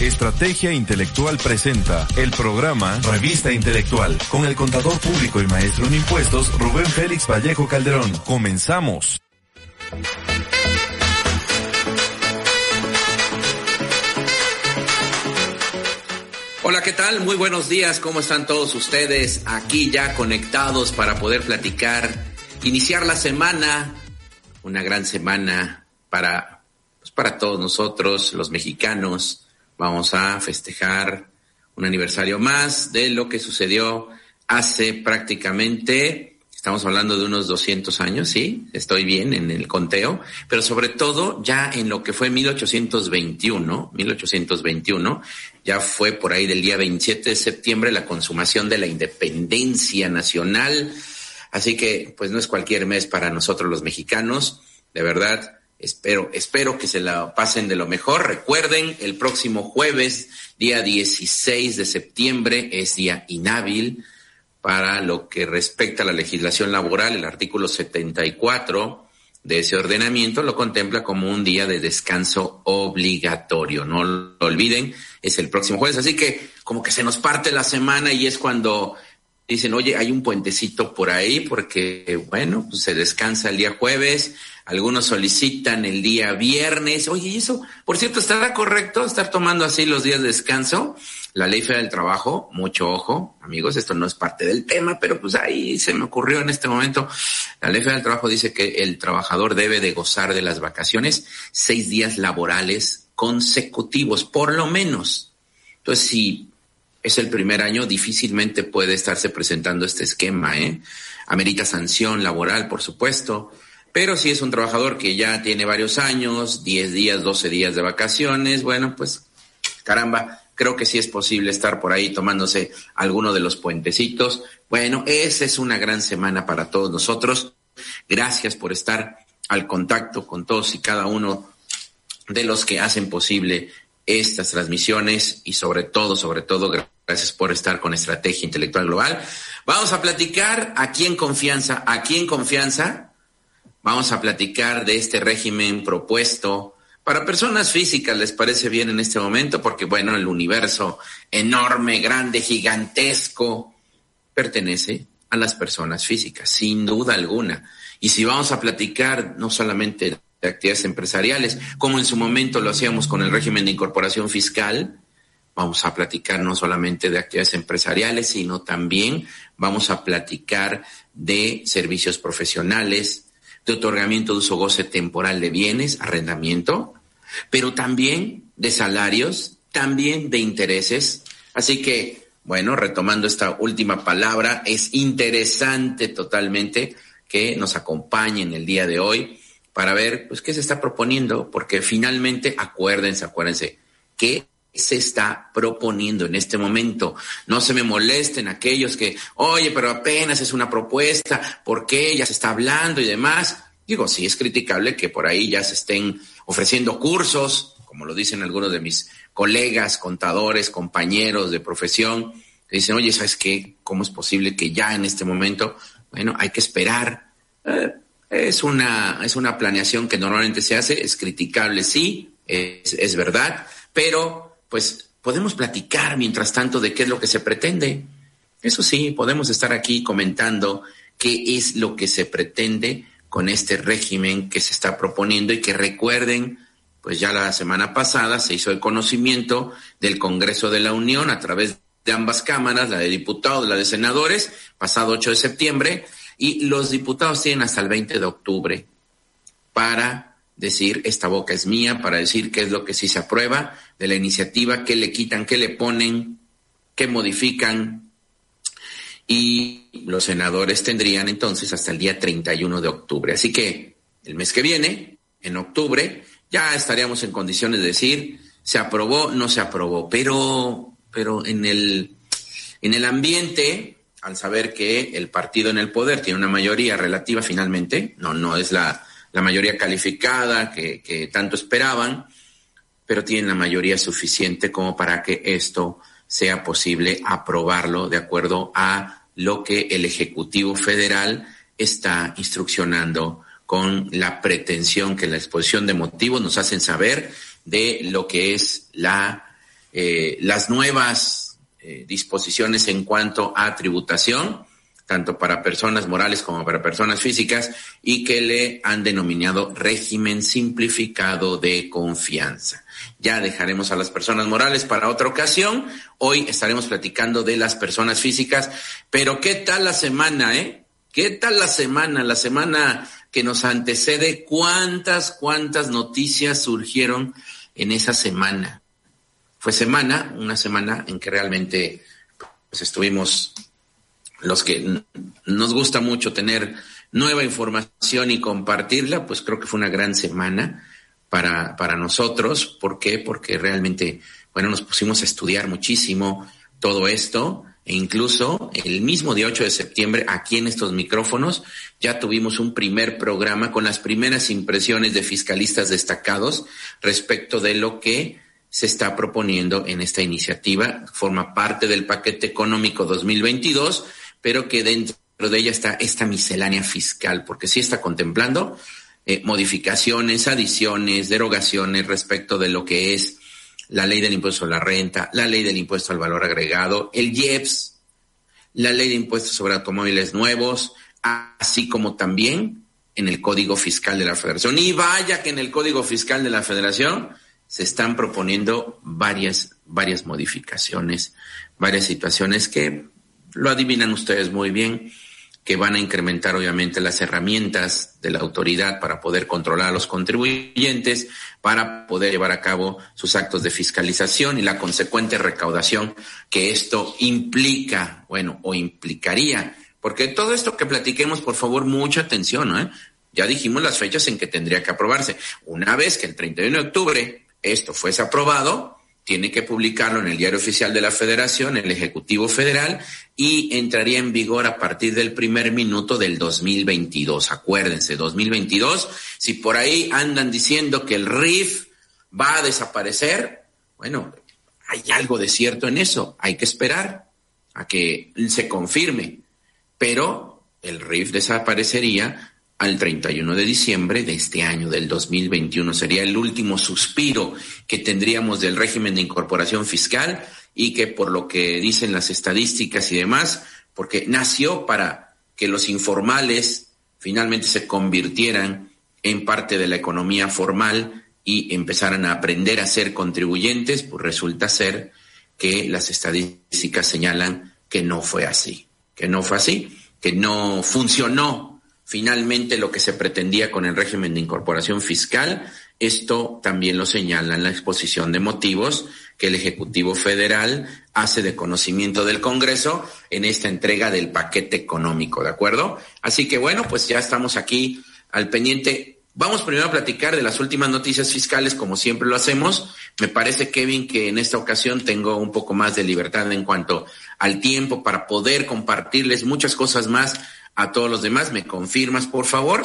Estrategia Intelectual presenta el programa Revista Intelectual con el contador público y maestro en impuestos Rubén Félix Vallejo Calderón. Comenzamos. Hola, ¿qué tal? Muy buenos días. ¿Cómo están todos ustedes aquí ya conectados para poder platicar, iniciar la semana, una gran semana para, pues para todos nosotros, los mexicanos, vamos a festejar un aniversario más de lo que sucedió hace prácticamente, estamos hablando de unos 200 años, sí, estoy bien en el conteo, pero sobre todo ya en lo que fue 1821, 1821, ya fue por ahí del día 27 de septiembre la consumación de la independencia nacional, así que pues no es cualquier mes para nosotros los mexicanos, de verdad Espero, espero que se la pasen de lo mejor. Recuerden, el próximo jueves, día 16 de septiembre, es día inhábil para lo que respecta a la legislación laboral. El artículo 74 de ese ordenamiento lo contempla como un día de descanso obligatorio. No lo olviden, es el próximo jueves. Así que como que se nos parte la semana y es cuando dicen, oye, hay un puentecito por ahí porque, bueno, pues se descansa el día jueves algunos solicitan el día viernes. Oye, ¿y eso, por cierto, estará correcto estar tomando así los días de descanso? La ley federal del trabajo, mucho ojo, amigos, esto no es parte del tema, pero pues ahí se me ocurrió en este momento. La ley federal del trabajo dice que el trabajador debe de gozar de las vacaciones seis días laborales consecutivos, por lo menos. Entonces, si es el primer año, difícilmente puede estarse presentando este esquema, ¿eh? Amerita sanción laboral, por supuesto pero si es un trabajador que ya tiene varios años, 10 días, 12 días de vacaciones, bueno, pues caramba, creo que sí es posible estar por ahí tomándose alguno de los puentecitos. Bueno, esa es una gran semana para todos nosotros. Gracias por estar al contacto con todos y cada uno de los que hacen posible estas transmisiones y sobre todo, sobre todo, gracias por estar con Estrategia Intelectual Global. Vamos a platicar aquí en confianza, aquí en confianza, Vamos a platicar de este régimen propuesto para personas físicas, ¿les parece bien en este momento? Porque, bueno, el universo enorme, grande, gigantesco, pertenece a las personas físicas, sin duda alguna. Y si vamos a platicar no solamente de actividades empresariales, como en su momento lo hacíamos con el régimen de incorporación fiscal, vamos a platicar no solamente de actividades empresariales, sino también vamos a platicar de servicios profesionales, de otorgamiento de uso goce temporal de bienes, arrendamiento, pero también de salarios, también de intereses. Así que, bueno, retomando esta última palabra, es interesante totalmente que nos acompañen el día de hoy para ver pues qué se está proponiendo, porque finalmente acuérdense, acuérdense, que se está proponiendo en este momento. No se me molesten aquellos que, oye, pero apenas es una propuesta, ¿por qué ya se está hablando y demás? Digo, sí es criticable que por ahí ya se estén ofreciendo cursos, como lo dicen algunos de mis colegas, contadores, compañeros de profesión, que dicen, oye, ¿sabes qué? ¿Cómo es posible que ya en este momento, bueno, hay que esperar? Eh, es, una, es una planeación que normalmente se hace, es criticable, sí, es, es verdad, pero pues podemos platicar mientras tanto de qué es lo que se pretende. Eso sí, podemos estar aquí comentando qué es lo que se pretende con este régimen que se está proponiendo y que recuerden, pues ya la semana pasada se hizo el conocimiento del Congreso de la Unión a través de ambas cámaras, la de diputados, la de senadores, pasado 8 de septiembre, y los diputados tienen hasta el 20 de octubre para decir esta boca es mía, para decir qué es lo que sí se aprueba de la iniciativa, qué le quitan, qué le ponen, qué modifican. Y los senadores tendrían entonces hasta el día 31 de octubre. Así que el mes que viene, en octubre, ya estaríamos en condiciones de decir se aprobó, no se aprobó, pero, pero en el, en el ambiente, al saber que el partido en el poder tiene una mayoría relativa finalmente, no, no es la, la mayoría calificada que, que tanto esperaban, pero tienen la mayoría suficiente como para que esto sea posible aprobarlo de acuerdo a lo que el Ejecutivo Federal está instruccionando con la pretensión que la exposición de motivos nos hacen saber de lo que es la, eh, las nuevas eh, disposiciones en cuanto a tributación, tanto para personas morales como para personas físicas, y que le han denominado régimen simplificado de confianza. Ya dejaremos a las personas morales para otra ocasión. Hoy estaremos platicando de las personas físicas. Pero ¿qué tal la semana, eh? ¿Qué tal la semana? La semana que nos antecede, cuántas, cuántas noticias surgieron en esa semana. Fue semana, una semana en que realmente pues, estuvimos los que nos gusta mucho tener nueva información y compartirla, pues creo que fue una gran semana para, para nosotros. ¿Por qué? Porque realmente, bueno, nos pusimos a estudiar muchísimo todo esto e incluso el mismo día 8 de septiembre, aquí en estos micrófonos, ya tuvimos un primer programa con las primeras impresiones de fiscalistas destacados respecto de lo que se está proponiendo en esta iniciativa. Forma parte del paquete económico 2022, pero que dentro de ella está esta miscelánea fiscal, porque sí está contemplando eh, modificaciones, adiciones, derogaciones respecto de lo que es la ley del impuesto a la renta, la ley del impuesto al valor agregado, el IEPS, la ley de impuestos sobre automóviles nuevos, así como también en el Código Fiscal de la Federación. Y vaya que en el Código Fiscal de la Federación se están proponiendo varias, varias modificaciones, varias situaciones que lo adivinan ustedes muy bien que van a incrementar obviamente las herramientas de la autoridad para poder controlar a los contribuyentes, para poder llevar a cabo sus actos de fiscalización y la consecuente recaudación que esto implica, bueno, o implicaría. Porque todo esto que platiquemos, por favor, mucha atención, ¿eh? Ya dijimos las fechas en que tendría que aprobarse. Una vez que el 31 de octubre esto fuese aprobado, tiene que publicarlo en el Diario Oficial de la Federación, el Ejecutivo Federal, y entraría en vigor a partir del primer minuto del 2022. Acuérdense, 2022, si por ahí andan diciendo que el RIF va a desaparecer, bueno, hay algo de cierto en eso, hay que esperar a que se confirme, pero el RIF desaparecería al 31 de diciembre de este año, del 2021. Sería el último suspiro que tendríamos del régimen de incorporación fiscal y que por lo que dicen las estadísticas y demás, porque nació para que los informales finalmente se convirtieran en parte de la economía formal y empezaran a aprender a ser contribuyentes, pues resulta ser que las estadísticas señalan que no fue así, que no fue así, que no funcionó finalmente lo que se pretendía con el régimen de incorporación fiscal. Esto también lo señala en la exposición de motivos que el Ejecutivo Federal hace de conocimiento del Congreso en esta entrega del paquete económico, ¿de acuerdo? Así que bueno, pues ya estamos aquí al pendiente. Vamos primero a platicar de las últimas noticias fiscales, como siempre lo hacemos. Me parece, Kevin, que en esta ocasión tengo un poco más de libertad en cuanto al tiempo para poder compartirles muchas cosas más a todos los demás. ¿Me confirmas, por favor?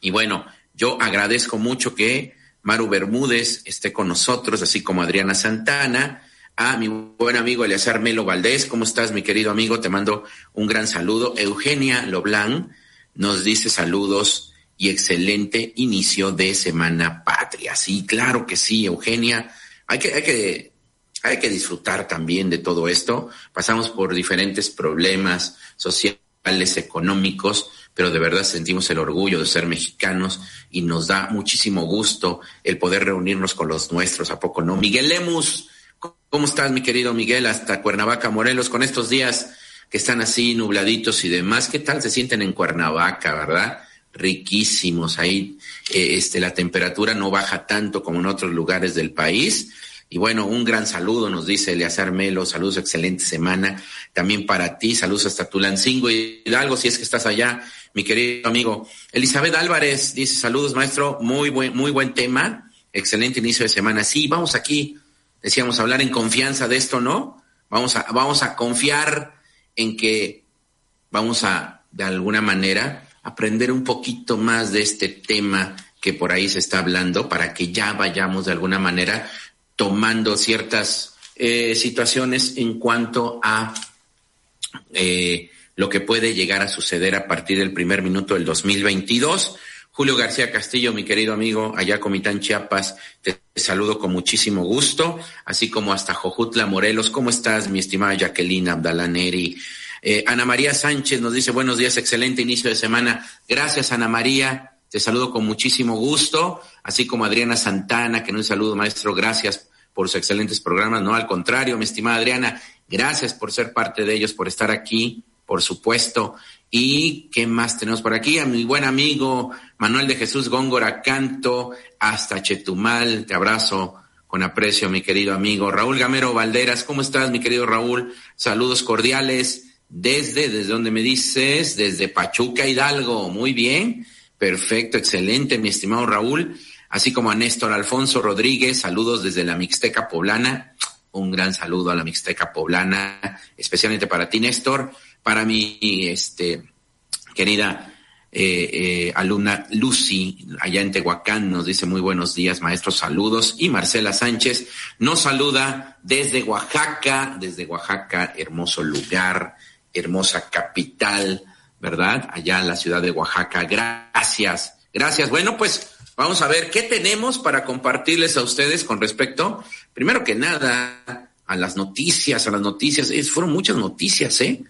Y bueno, yo agradezco mucho que Maru Bermúdez esté con nosotros, así como Adriana Santana, a mi buen amigo Eleazar Melo Valdés. ¿Cómo estás, mi querido amigo? Te mando un gran saludo. Eugenia Loblan nos dice saludos y excelente inicio de Semana Patria. Sí, claro que sí, Eugenia. Hay que, hay que, hay que disfrutar también de todo esto. Pasamos por diferentes problemas sociales económicos, pero de verdad sentimos el orgullo de ser mexicanos y nos da muchísimo gusto el poder reunirnos con los nuestros, ¿a poco no? Miguel Lemus, ¿cómo estás, mi querido Miguel? Hasta Cuernavaca, Morelos, con estos días que están así nubladitos y demás, ¿qué tal se sienten en Cuernavaca, verdad? Riquísimos, ahí eh, este, la temperatura no baja tanto como en otros lugares del país y bueno, un gran saludo, nos dice Eleazar Melo, saludos, excelente semana. También para ti, saludos hasta Tulancingo y Hidalgo, si es que estás allá, mi querido amigo. Elizabeth Álvarez dice, saludos, maestro, muy buen, muy buen tema. excelente inicio de semana. Sí, vamos aquí, decíamos, hablar en confianza de esto, ¿no? Vamos a, vamos a confiar en que vamos a, de alguna manera, aprender un poquito más de este tema que por ahí se está hablando para que ya vayamos de alguna manera tomando ciertas eh, situaciones en cuanto a eh, lo que puede llegar a suceder a partir del primer minuto del 2022. Julio García Castillo, mi querido amigo, allá Comitán Chiapas, te saludo con muchísimo gusto, así como hasta Jojutla Morelos. ¿Cómo estás, mi estimada Jacqueline Abdalaneri? Eh, Ana María Sánchez nos dice buenos días, excelente inicio de semana. Gracias, Ana María. Te saludo con muchísimo gusto, así como Adriana Santana, que no un saludo, maestro. Gracias por sus excelentes programas. No, al contrario, mi estimada Adriana, gracias por ser parte de ellos, por estar aquí, por supuesto. ¿Y qué más tenemos por aquí? A mi buen amigo Manuel de Jesús Góngora Canto, hasta Chetumal. Te abrazo con aprecio, mi querido amigo. Raúl Gamero Valderas, ¿cómo estás, mi querido Raúl? Saludos cordiales. Desde, ¿desde dónde me dices? Desde Pachuca, Hidalgo. Muy bien. Perfecto, excelente, mi estimado Raúl. Así como a Néstor Alfonso Rodríguez, saludos desde la Mixteca Poblana. Un gran saludo a la Mixteca Poblana, especialmente para ti, Néstor para mi este, querida eh, eh, alumna Lucy, allá en Tehuacán, nos dice muy buenos días, maestros, saludos. Y Marcela Sánchez nos saluda desde Oaxaca, desde Oaxaca, hermoso lugar, hermosa capital, ¿verdad? Allá en la ciudad de Oaxaca. Gracias, gracias. Bueno, pues vamos a ver qué tenemos para compartirles a ustedes con respecto, primero que nada, a las noticias, a las noticias. fueron muchas noticias, ¿eh?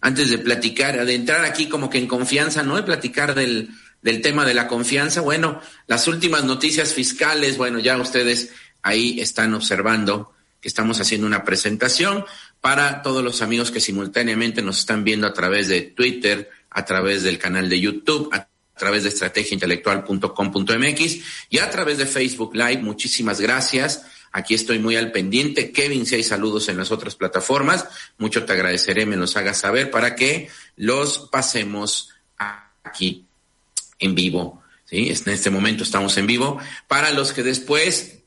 antes de platicar, de entrar aquí como que en confianza, ¿no? De platicar del, del tema de la confianza. Bueno, las últimas noticias fiscales, bueno, ya ustedes ahí están observando que estamos haciendo una presentación para todos los amigos que simultáneamente nos están viendo a través de Twitter, a través del canal de YouTube, a través de estrategiaintelectual.com.mx y a través de Facebook Live. Muchísimas gracias. Aquí estoy muy al pendiente. Kevin, si hay saludos en las otras plataformas, mucho te agradeceré, me los hagas saber para que los pasemos aquí en vivo. En este momento estamos en vivo. Para los que después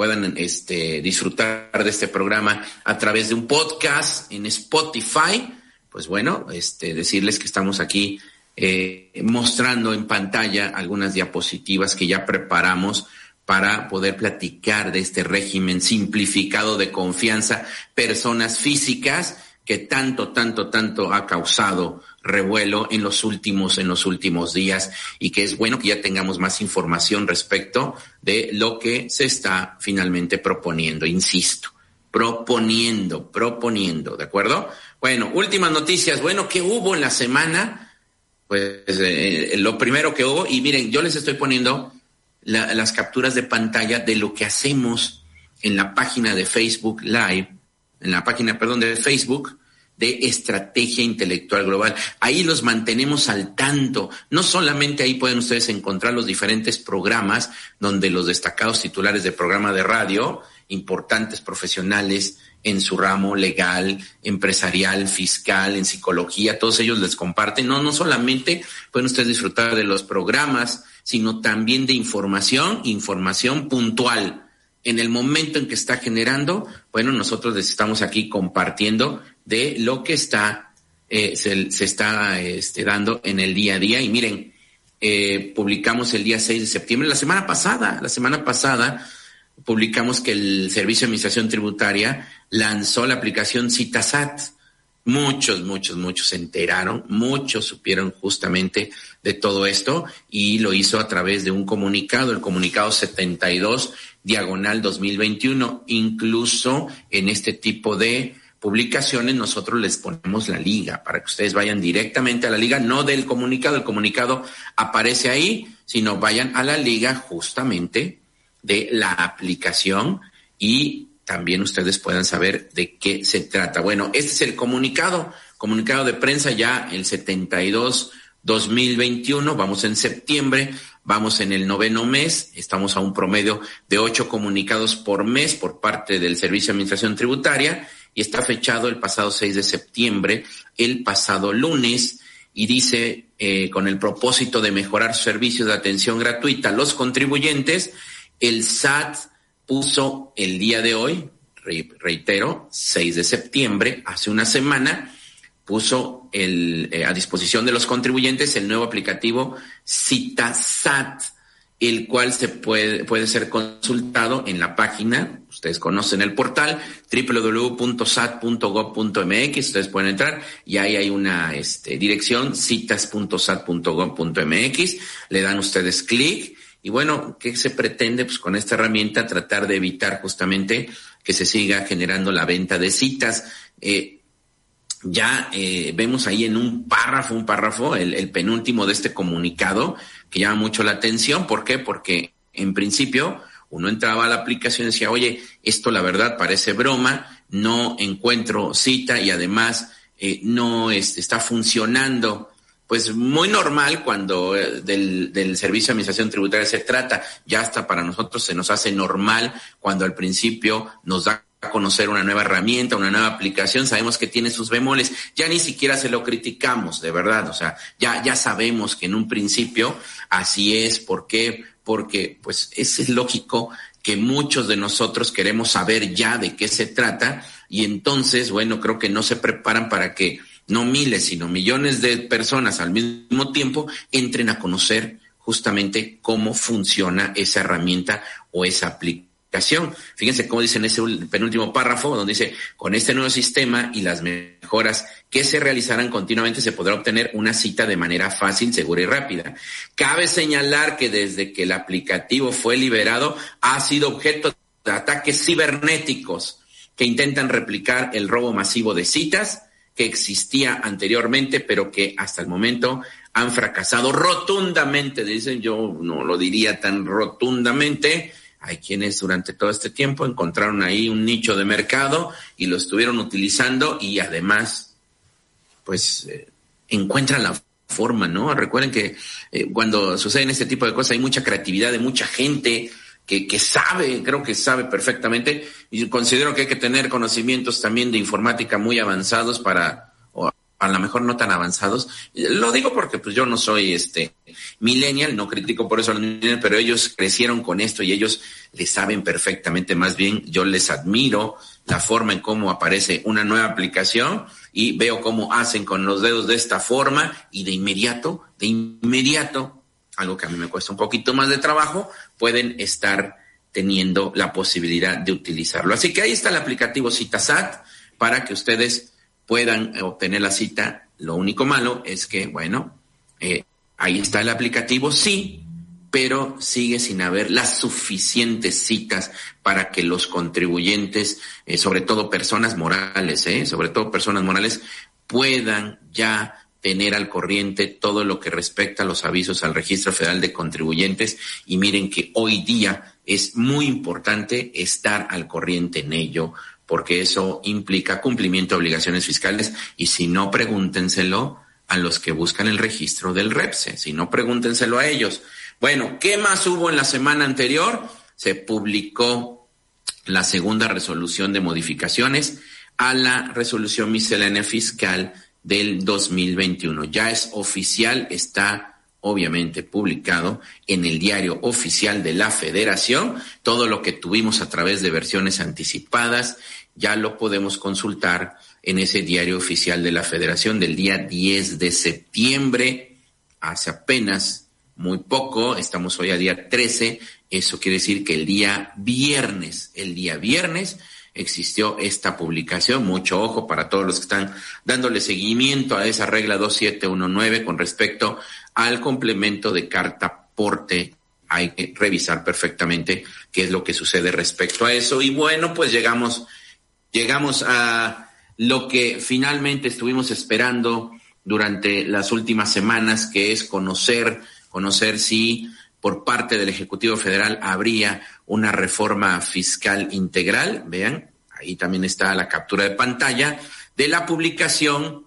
puedan este, disfrutar de este programa a través de un podcast en Spotify, pues bueno, este, decirles que estamos aquí eh, mostrando en pantalla algunas diapositivas que ya preparamos para poder platicar de este régimen simplificado de confianza, personas físicas que tanto, tanto, tanto ha causado revuelo en los últimos, en los últimos días y que es bueno que ya tengamos más información respecto de lo que se está finalmente proponiendo, insisto, proponiendo, proponiendo, ¿de acuerdo? Bueno, últimas noticias, bueno, ¿qué hubo en la semana? Pues eh, lo primero que hubo, y miren, yo les estoy poniendo las capturas de pantalla de lo que hacemos en la página de Facebook Live, en la página, perdón, de Facebook de Estrategia Intelectual Global. Ahí los mantenemos al tanto. No solamente ahí pueden ustedes encontrar los diferentes programas donde los destacados titulares de programa de radio, importantes profesionales en su ramo legal, empresarial, fiscal, en psicología, todos ellos les comparten. No, no solamente pueden ustedes disfrutar de los programas, sino también de información, información puntual. En el momento en que está generando, bueno, nosotros les estamos aquí compartiendo de lo que está, eh, se, está este, dando en el día a día. Y miren, eh, publicamos el día 6 de septiembre, la semana pasada, la semana pasada, publicamos que el Servicio de Administración Tributaria lanzó la aplicación Citasat Muchos, muchos, muchos se enteraron, muchos supieron justamente de todo esto y lo hizo a través de un comunicado, el comunicado 72 diagonal 2021. Incluso en este tipo de publicaciones nosotros les ponemos la liga para que ustedes vayan directamente a la liga, no del comunicado, el comunicado aparece ahí, sino vayan a la liga justamente de la aplicación y también ustedes puedan saber de qué se trata. Bueno, este es el comunicado, comunicado de prensa ya el 72 2021, vamos en septiembre, vamos en el noveno mes, estamos a un promedio de ocho comunicados por mes por parte del Servicio de Administración Tributaria y está fechado el pasado 6 de septiembre, el pasado lunes, y dice, eh, con el propósito de mejorar servicios de atención gratuita a los contribuyentes, El SAT puso el día de hoy, reitero, 6 de septiembre, hace una semana, puso el, eh, a disposición de los contribuyentes el nuevo aplicativo CitaSat, el cual se puede, puede ser consultado en la página, ustedes conocen el portal www.sat.gov.mx, ustedes pueden entrar y ahí hay una este, dirección citas.sat.gov.mx, le dan ustedes clic y bueno, ¿qué se pretende? Pues con esta herramienta tratar de evitar justamente que se siga generando la venta de citas. Eh, ya eh, vemos ahí en un párrafo, un párrafo, el, penúltimo de este comunicado, que llama mucho la atención. ¿Por qué? Porque en principio uno entraba a la aplicación y decía, oye, esto la verdad parece broma, no encuentro cita y además eh, no está funcionando pues muy normal cuando eh, del, del, Servicio de Administración Tributaria se trata. Ya hasta para nosotros se nos hace normal cuando al principio nos da a conocer una nueva herramienta, una nueva aplicación, sabemos que tiene sus bemoles, ya ni siquiera se lo criticamos, de verdad, o sea, ya, ya sabemos que en un principio así es, ¿por qué? Porque pues es lógico que muchos de nosotros queremos saber ya de qué se trata y entonces, bueno, creo que no se preparan para que no miles, sino millones de personas al mismo tiempo entren a conocer justamente cómo funciona esa herramienta o esa aplicación. Fíjense cómo dice en ese penúltimo párrafo, donde dice, con este nuevo sistema y las mejoras que se realizarán continuamente, se podrá obtener una cita de manera fácil, segura y rápida. Cabe señalar que desde que el aplicativo fue liberado, ha sido objeto de ataques cibernéticos que intentan replicar el robo masivo de citas, que existía anteriormente, pero que hasta el momento han fracasado rotundamente, dicen, yo no lo diría tan rotundamente. Hay quienes durante todo este tiempo encontraron ahí un nicho de mercado y lo estuvieron utilizando y además, pues, eh, encuentran la forma, ¿no? Recuerden que eh, cuando suceden este tipo de cosas hay mucha creatividad de mucha gente, que, que, sabe, creo que sabe perfectamente, y considero que hay que tener conocimientos también de informática muy avanzados para, a lo mejor no tan avanzados. Lo digo porque pues yo no soy este millennial, no critico por eso a los millennials, pero ellos crecieron con esto y ellos le saben perfectamente, más bien yo les admiro la forma en cómo aparece una nueva aplicación y veo cómo hacen con los dedos de esta forma y de inmediato, de inmediato algo que a mí me cuesta un poquito más de trabajo, pueden estar teniendo la posibilidad de utilizarlo. Así que ahí está el aplicativo CitaSat para que ustedes puedan obtener la cita. Lo único malo es que, bueno, eh, ahí está el aplicativo, sí, pero sigue sin haber las suficientes citas para que los contribuyentes, eh, sobre todo personas morales, eh, sobre todo personas morales, puedan ya tener al corriente todo lo que respecta a los avisos al Registro Federal de Contribuyentes y miren que hoy día es muy importante estar al corriente en ello porque eso implica cumplimiento de obligaciones fiscales y si no pregúntenselo a los que buscan el registro del REPSE, si no pregúntenselo a ellos. Bueno, ¿qué más hubo en la semana anterior? Se publicó la segunda resolución de modificaciones a la resolución miscelánea fiscal del 2021. Ya es oficial, está obviamente publicado en el diario oficial de la federación. Todo lo que tuvimos a través de versiones anticipadas ya lo podemos consultar en ese diario oficial de la federación del día 10 de septiembre, hace apenas muy poco, estamos hoy a día 13, eso quiere decir que el día viernes, el día viernes, existió esta publicación. Mucho ojo para todos los que están dándole seguimiento a esa regla 2719 con respecto al complemento de carta porte. Hay que revisar perfectamente qué es lo que sucede respecto a eso. Y bueno, pues llegamos, llegamos a lo que finalmente estuvimos esperando durante las últimas semanas, que es conocer, conocer si por parte del Ejecutivo Federal habría una reforma fiscal integral. Vean, ahí también está la captura de pantalla de la publicación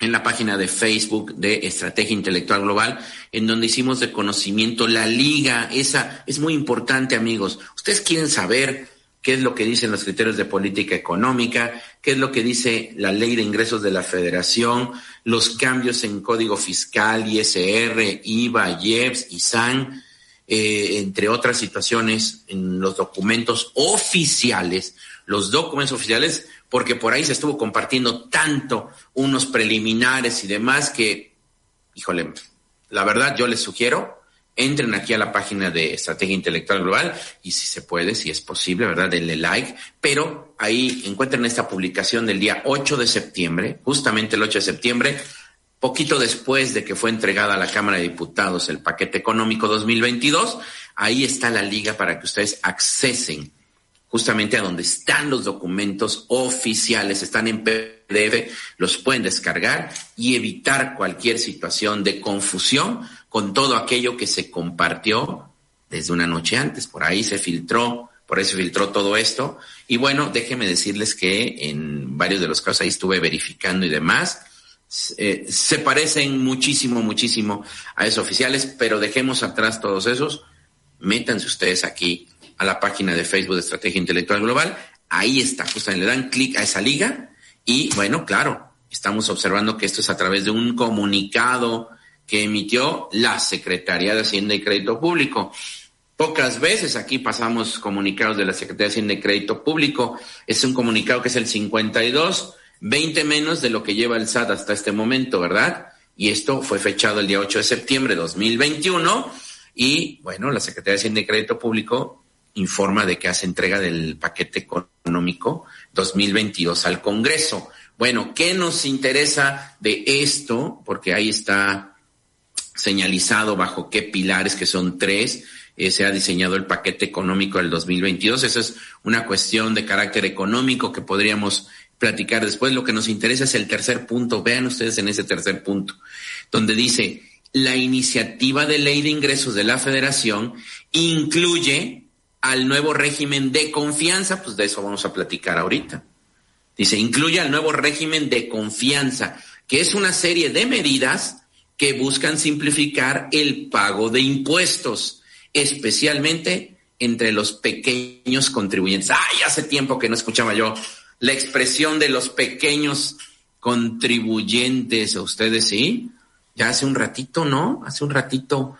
en la página de Facebook de Estrategia Intelectual Global, en donde hicimos de conocimiento la liga. Esa es muy importante, amigos. Ustedes quieren saber qué es lo que dicen los criterios de política económica, qué es lo que dice la ley de ingresos de la federación, los cambios en código fiscal, ISR, IVA, IEPS, ISAN. eh, entre otras situaciones, en los documentos oficiales, los documentos oficiales, porque por ahí se estuvo compartiendo tanto unos preliminares y demás que, híjole, la verdad yo les sugiero entren aquí a la página de Estrategia Intelectual Global y si se puede, si es posible, ¿verdad? Denle like, pero ahí encuentren esta publicación del día 8 de septiembre, justamente el 8 de septiembre, poquito después de que fue entregada a la Cámara de Diputados el paquete económico 2022, ahí está la liga para que ustedes accesen justamente a donde están los documentos oficiales, están en PDF, los pueden descargar y evitar cualquier situación de confusión con todo aquello que se compartió desde una noche antes. Por ahí se filtró, por ahí se filtró todo esto. Y bueno, déjenme decirles que en varios de los casos ahí estuve verificando y demás. Eh, se parecen muchísimo, muchísimo a esos oficiales, pero dejemos atrás todos esos. Métanse ustedes aquí a la página de Facebook de Estrategia Intelectual Global. Ahí está, justamente le dan clic a esa liga y bueno, claro, estamos observando que esto es a través de un comunicado que emitió la Secretaría de Hacienda y Crédito Público. Pocas veces aquí pasamos comunicados de la Secretaría de Hacienda y Crédito Público. Es un comunicado que es el 52, 20 menos de lo que lleva el SAT hasta este momento, ¿verdad? Y esto fue fechado el día 8 de septiembre de 2021. Y bueno, la Secretaría de Hacienda y Crédito Público informa de que hace entrega del paquete económico 2022 al Congreso. Bueno, ¿qué nos interesa de esto? Porque ahí está señalizado bajo qué pilares, que son tres, eh, se ha diseñado el paquete económico del 2022. Esa es una cuestión de carácter económico que podríamos platicar después. Lo que nos interesa es el tercer punto. Vean ustedes en ese tercer punto, donde dice, la iniciativa de ley de ingresos de la federación incluye al nuevo régimen de confianza, pues de eso vamos a platicar ahorita. Dice, incluye al nuevo régimen de confianza, que es una serie de medidas que buscan simplificar el pago de impuestos, especialmente entre los pequeños contribuyentes. Ay, hace tiempo que no escuchaba yo la expresión de los pequeños contribuyentes. ¿A ustedes sí? Ya hace un ratito, ¿no? Hace un ratito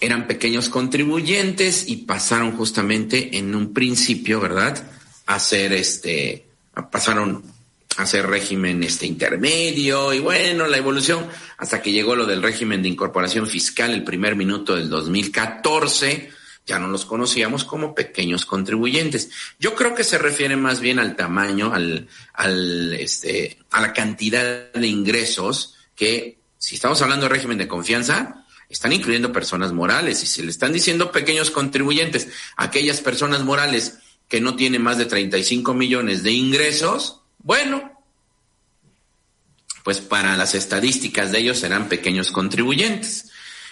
eran pequeños contribuyentes y pasaron justamente en un principio, ¿verdad? A ser este, pasaron hacer régimen este intermedio y bueno, la evolución hasta que llegó lo del régimen de incorporación fiscal el primer minuto del 2014, ya no los conocíamos como pequeños contribuyentes. Yo creo que se refiere más bien al tamaño, al, al este, a la cantidad de ingresos que si estamos hablando de régimen de confianza, están incluyendo personas morales y se le están diciendo pequeños contribuyentes, aquellas personas morales que no tienen más de 35 millones de ingresos, bueno, pues para las estadísticas de ellos serán pequeños contribuyentes.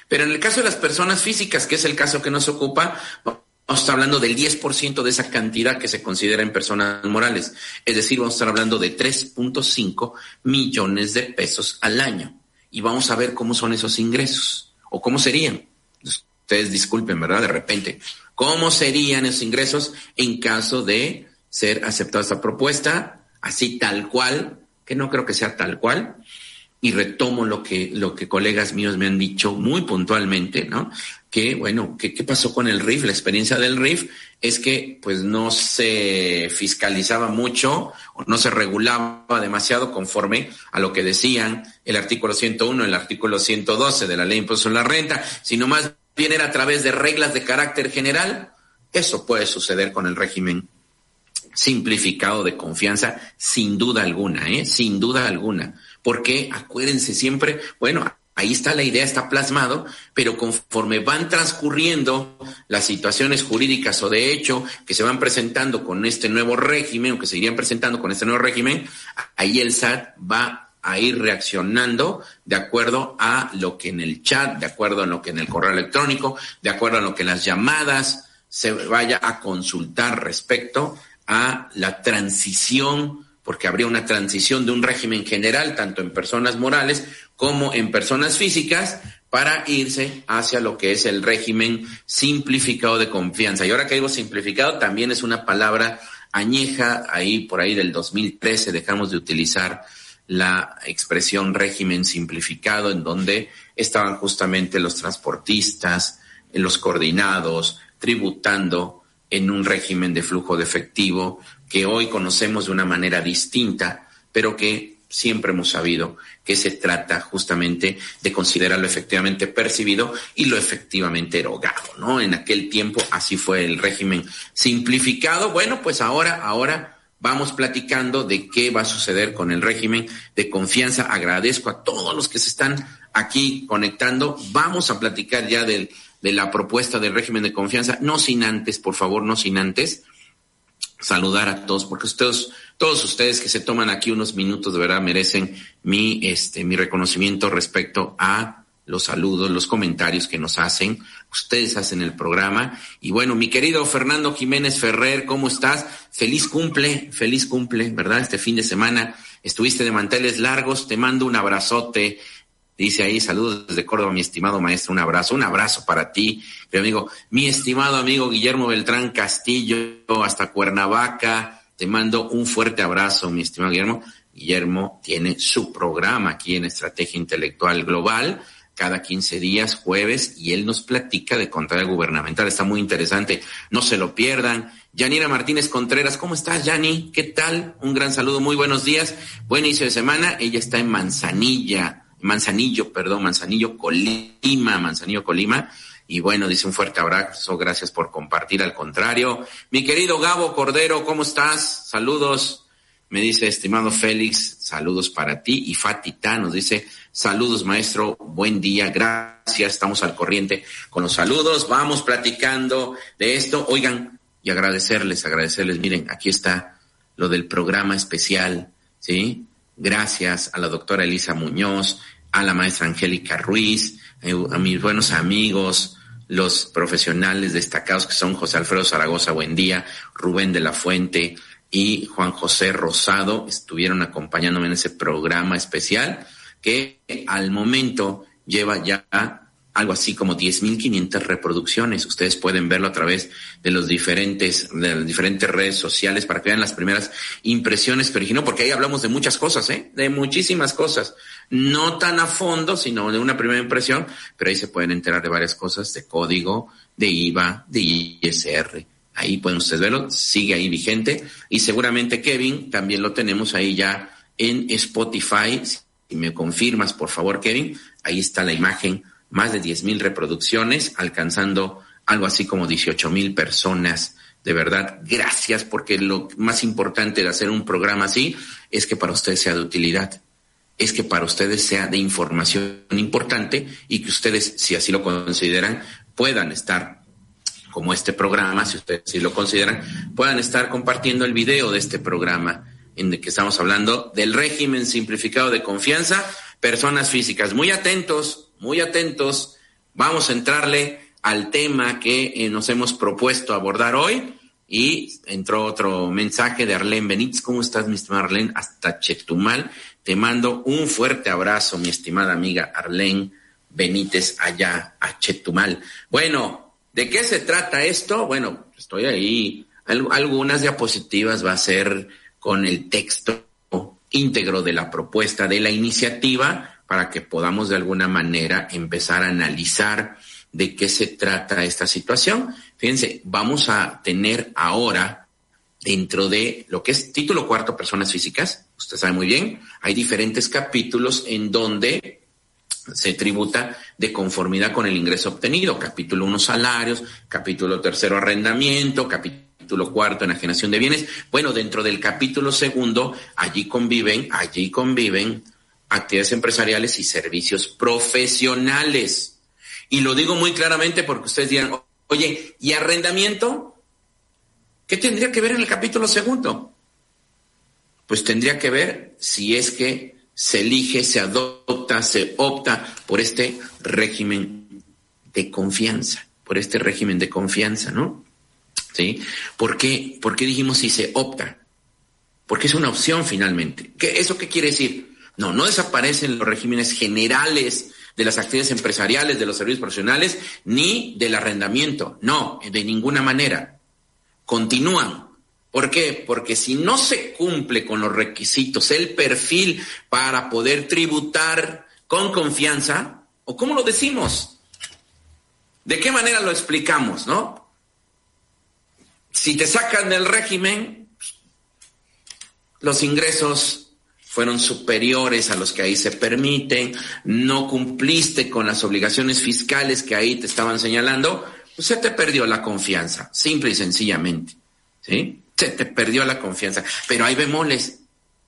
Pero en el caso de las personas físicas, que es el caso que nos ocupa, vamos a estar hablando del 10% de esa cantidad que se considera en personas morales. Es decir, vamos a estar hablando de 3.5 millones de pesos al año. Y vamos a ver cómo son esos ingresos o cómo serían. Ustedes disculpen, ¿verdad? De repente, ¿cómo serían esos ingresos en caso de ser aceptada esta propuesta? Así tal cual, que no creo que sea tal cual, y retomo lo que, lo que colegas míos me han dicho muy puntualmente, ¿no? Que, bueno, ¿qué, ¿qué pasó con el RIF? La experiencia del RIF es que, pues, no se fiscalizaba mucho, o no se regulaba demasiado conforme a lo que decían el artículo 101, el artículo 112 de la ley de impuesto a la renta, sino más bien era a través de reglas de carácter general. Eso puede suceder con el régimen simplificado de confianza, sin duda alguna, ¿eh? Sin duda alguna. Porque acuérdense siempre, bueno, ahí está la idea, está plasmado, pero conforme van transcurriendo las situaciones jurídicas o de hecho que se van presentando con este nuevo régimen o que se irían presentando con este nuevo régimen, ahí el SAT va a ir reaccionando de acuerdo a lo que en el chat, de acuerdo a lo que en el correo electrónico, de acuerdo a lo que en las llamadas se vaya a consultar respecto a la transición, porque habría una transición de un régimen general, tanto en personas morales como en personas físicas, para irse hacia lo que es el régimen simplificado de confianza. Y ahora que digo simplificado, también es una palabra añeja, ahí por ahí del 2013 dejamos de utilizar la expresión régimen simplificado, en donde estaban justamente los transportistas, los coordinados, tributando en un régimen de flujo de efectivo que hoy conocemos de una manera distinta, pero que siempre hemos sabido que se trata justamente de considerar lo efectivamente percibido y lo efectivamente erogado, ¿no? En aquel tiempo así fue el régimen simplificado. Bueno, pues ahora, ahora vamos platicando de qué va a suceder con el régimen de confianza. Agradezco a todos los que se están aquí conectando. Vamos a platicar ya del, de la propuesta del régimen de confianza, no sin antes, por favor, no sin antes saludar a todos, porque ustedes, todos ustedes que se toman aquí unos minutos, de verdad merecen mi, este, mi reconocimiento respecto a los saludos, los comentarios que nos hacen. Ustedes hacen el programa. Y bueno, mi querido Fernando Jiménez Ferrer, ¿cómo estás? Feliz cumple, feliz cumple, ¿verdad? Este fin de semana estuviste de manteles largos. Te mando un abrazote Dice ahí, saludos desde Córdoba, mi estimado maestro, un abrazo, un abrazo para ti, mi amigo, mi estimado amigo Guillermo Beltrán Castillo, hasta Cuernavaca, te mando un fuerte abrazo, mi estimado Guillermo. Guillermo tiene su programa aquí en Estrategia Intelectual Global, cada 15 días, jueves, y él nos platica de contraria gubernamental. Está muy interesante, no se lo pierdan. Yanira Martínez Contreras, ¿cómo estás, Yani? ¿Qué tal? Un gran saludo, muy buenos días. Buen inicio de semana. Ella está en Manzanilla, Manzanillo, perdón, Manzanillo, Colima, Manzanillo, Colima. Y bueno, dice un fuerte abrazo, gracias por compartir, al contrario. Mi querido Gabo Cordero, ¿cómo estás? Saludos. Me dice, estimado Félix, saludos para ti. Y Fatita nos dice, saludos maestro, buen día, gracias, estamos al corriente con los saludos, vamos platicando de esto. Oigan, y agradecerles, agradecerles, miren, aquí está lo del programa especial, ¿sí? Gracias a la doctora Elisa Muñoz, a la maestra Angélica Ruiz, eh, a mis buenos amigos, los profesionales destacados que son José Alfredo Zaragoza Buendía, Rubén de la Fuente y Juan José Rosado, estuvieron acompañándome en ese programa especial que al momento lleva ya algo así como 10.500 reproducciones. Ustedes pueden verlo a través de los diferentes, de las diferentes redes sociales para que vean las primeras impresiones pero porque ahí hablamos de muchas cosas, ¿eh? De muchísimas cosas. No tan a fondo, sino de una primera impresión, pero ahí se pueden enterar de varias cosas, de código, de IVA, de ISR. Ahí pueden ustedes verlo, sigue ahí vigente. Y seguramente Kevin también lo tenemos ahí ya en Spotify. Si me confirmas, por favor, Kevin, ahí está la imagen más de 10 mil reproducciones, alcanzando algo así como 18 mil personas. De verdad, gracias porque lo más importante de hacer un programa así es que para ustedes sea de utilidad, es que para ustedes sea de información importante y que ustedes, si así lo consideran, puedan estar como este programa, si ustedes así lo consideran, puedan estar compartiendo el video de este programa en el que estamos hablando del régimen simplificado de confianza, personas físicas. Muy atentos, muy atentos. Vamos a entrarle al tema que eh, nos hemos propuesto abordar hoy. Y entró otro mensaje de Arlene Benítez. ¿Cómo estás, mi estimada Arlene? Hasta Chetumal. Te mando un fuerte abrazo, mi estimada amiga Arlene Benítez, allá a Chetumal. Bueno, ¿de qué se trata esto? Bueno, estoy ahí. algunas diapositivas va a ser con el texto íntegro de la propuesta de la iniciativa para que podamos de alguna manera empezar a analizar de qué se trata esta situación. Fíjense, vamos a tener ahora dentro de lo que es título cuarto, personas físicas, usted sabe muy bien, hay diferentes capítulos en donde se tributa de conformidad con el ingreso obtenido. Capítulo uno, salarios, capítulo tercero, arrendamiento, capítulo cuarto, enajenación de bienes. Bueno, dentro del capítulo segundo, allí conviven, allí conviven actividades empresariales y servicios profesionales. Y lo digo muy claramente porque ustedes dirán, oye, ¿y arrendamiento? ¿Qué tendría que ver en el capítulo segundo? Pues tendría que ver si es que se elige, se adopta, se opta por este régimen de confianza, por este régimen de confianza, ¿no? ¿Sí? ¿Por qué, ¿Por qué dijimos si se opta? Porque es una opción finalmente. ¿Qué, ¿Eso qué quiere decir? No, no desaparecen los regímenes generales de las actividades empresariales, de los servicios profesionales, ni del arrendamiento. No, de ninguna manera. Continúan. ¿Por qué? Porque si no se cumple con los requisitos, el perfil para poder tributar con confianza, ¿o cómo lo decimos? ¿De qué manera lo explicamos, no? Si te sacan del régimen, los ingresos fueron superiores a los que ahí se permiten, no cumpliste con las obligaciones fiscales que ahí te estaban señalando, pues se te perdió la confianza, simple y sencillamente, ¿sí? Se te perdió la confianza. Pero hay bemoles,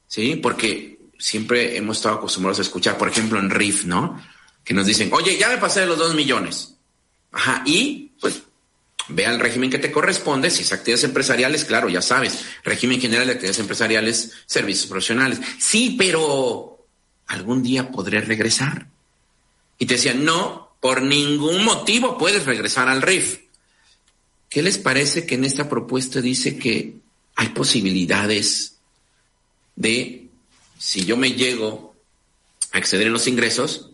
¿sí? Porque siempre hemos estado acostumbrados a escuchar, por ejemplo, en RIF, ¿no? Que nos dicen, oye, ya me pasé de los dos millones. Ajá, y ve al régimen que te corresponde, si es actividades empresariales, claro, ya sabes, régimen general de actividades empresariales, servicios profesionales. Sí, pero algún día podré regresar. Y te decían, no, por ningún motivo puedes regresar al RIF. ¿Qué les parece que en esta propuesta dice que hay posibilidades de, si yo me llego a exceder en los ingresos,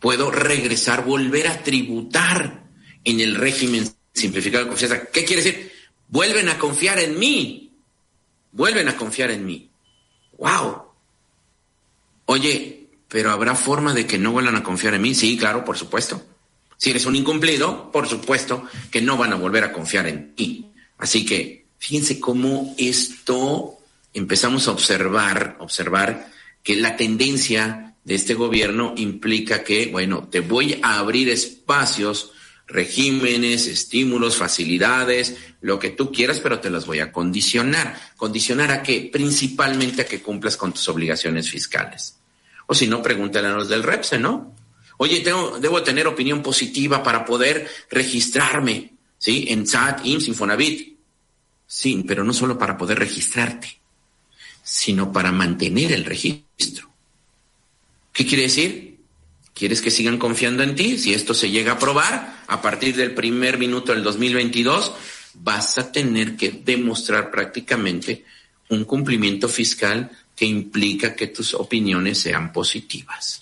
puedo regresar, volver a tributar en el régimen simplificado de confianza. ¿Qué quiere decir? Vuelven a confiar en mí. Vuelven a confiar en mí. ¡Wow! Oye, pero ¿habrá forma de que no vuelvan a confiar en mí? Sí, claro, por supuesto. Si eres un incumplido, por supuesto que no van a volver a confiar en ti. Así que fíjense cómo esto empezamos a observar, observar que la tendencia de este gobierno implica que, bueno, te voy a abrir espacios regímenes, estímulos, facilidades, lo que tú quieras, pero te las voy a condicionar. ¿Condicionar a qué? Principalmente a que cumplas con tus obligaciones fiscales. O si no, pregúntale a los del REPSE, ¿no? Oye, tengo, debo tener opinión positiva para poder registrarme, ¿sí? En SAT, IMSS, Infonavit. Sí, pero no solo para poder registrarte, sino para mantener el registro. ¿Qué quiere decir? ¿Quieres que sigan confiando en ti? Si esto se llega a aprobar, a partir del primer minuto del 2022, vas a tener que demostrar prácticamente un cumplimiento fiscal que implica que tus opiniones sean positivas.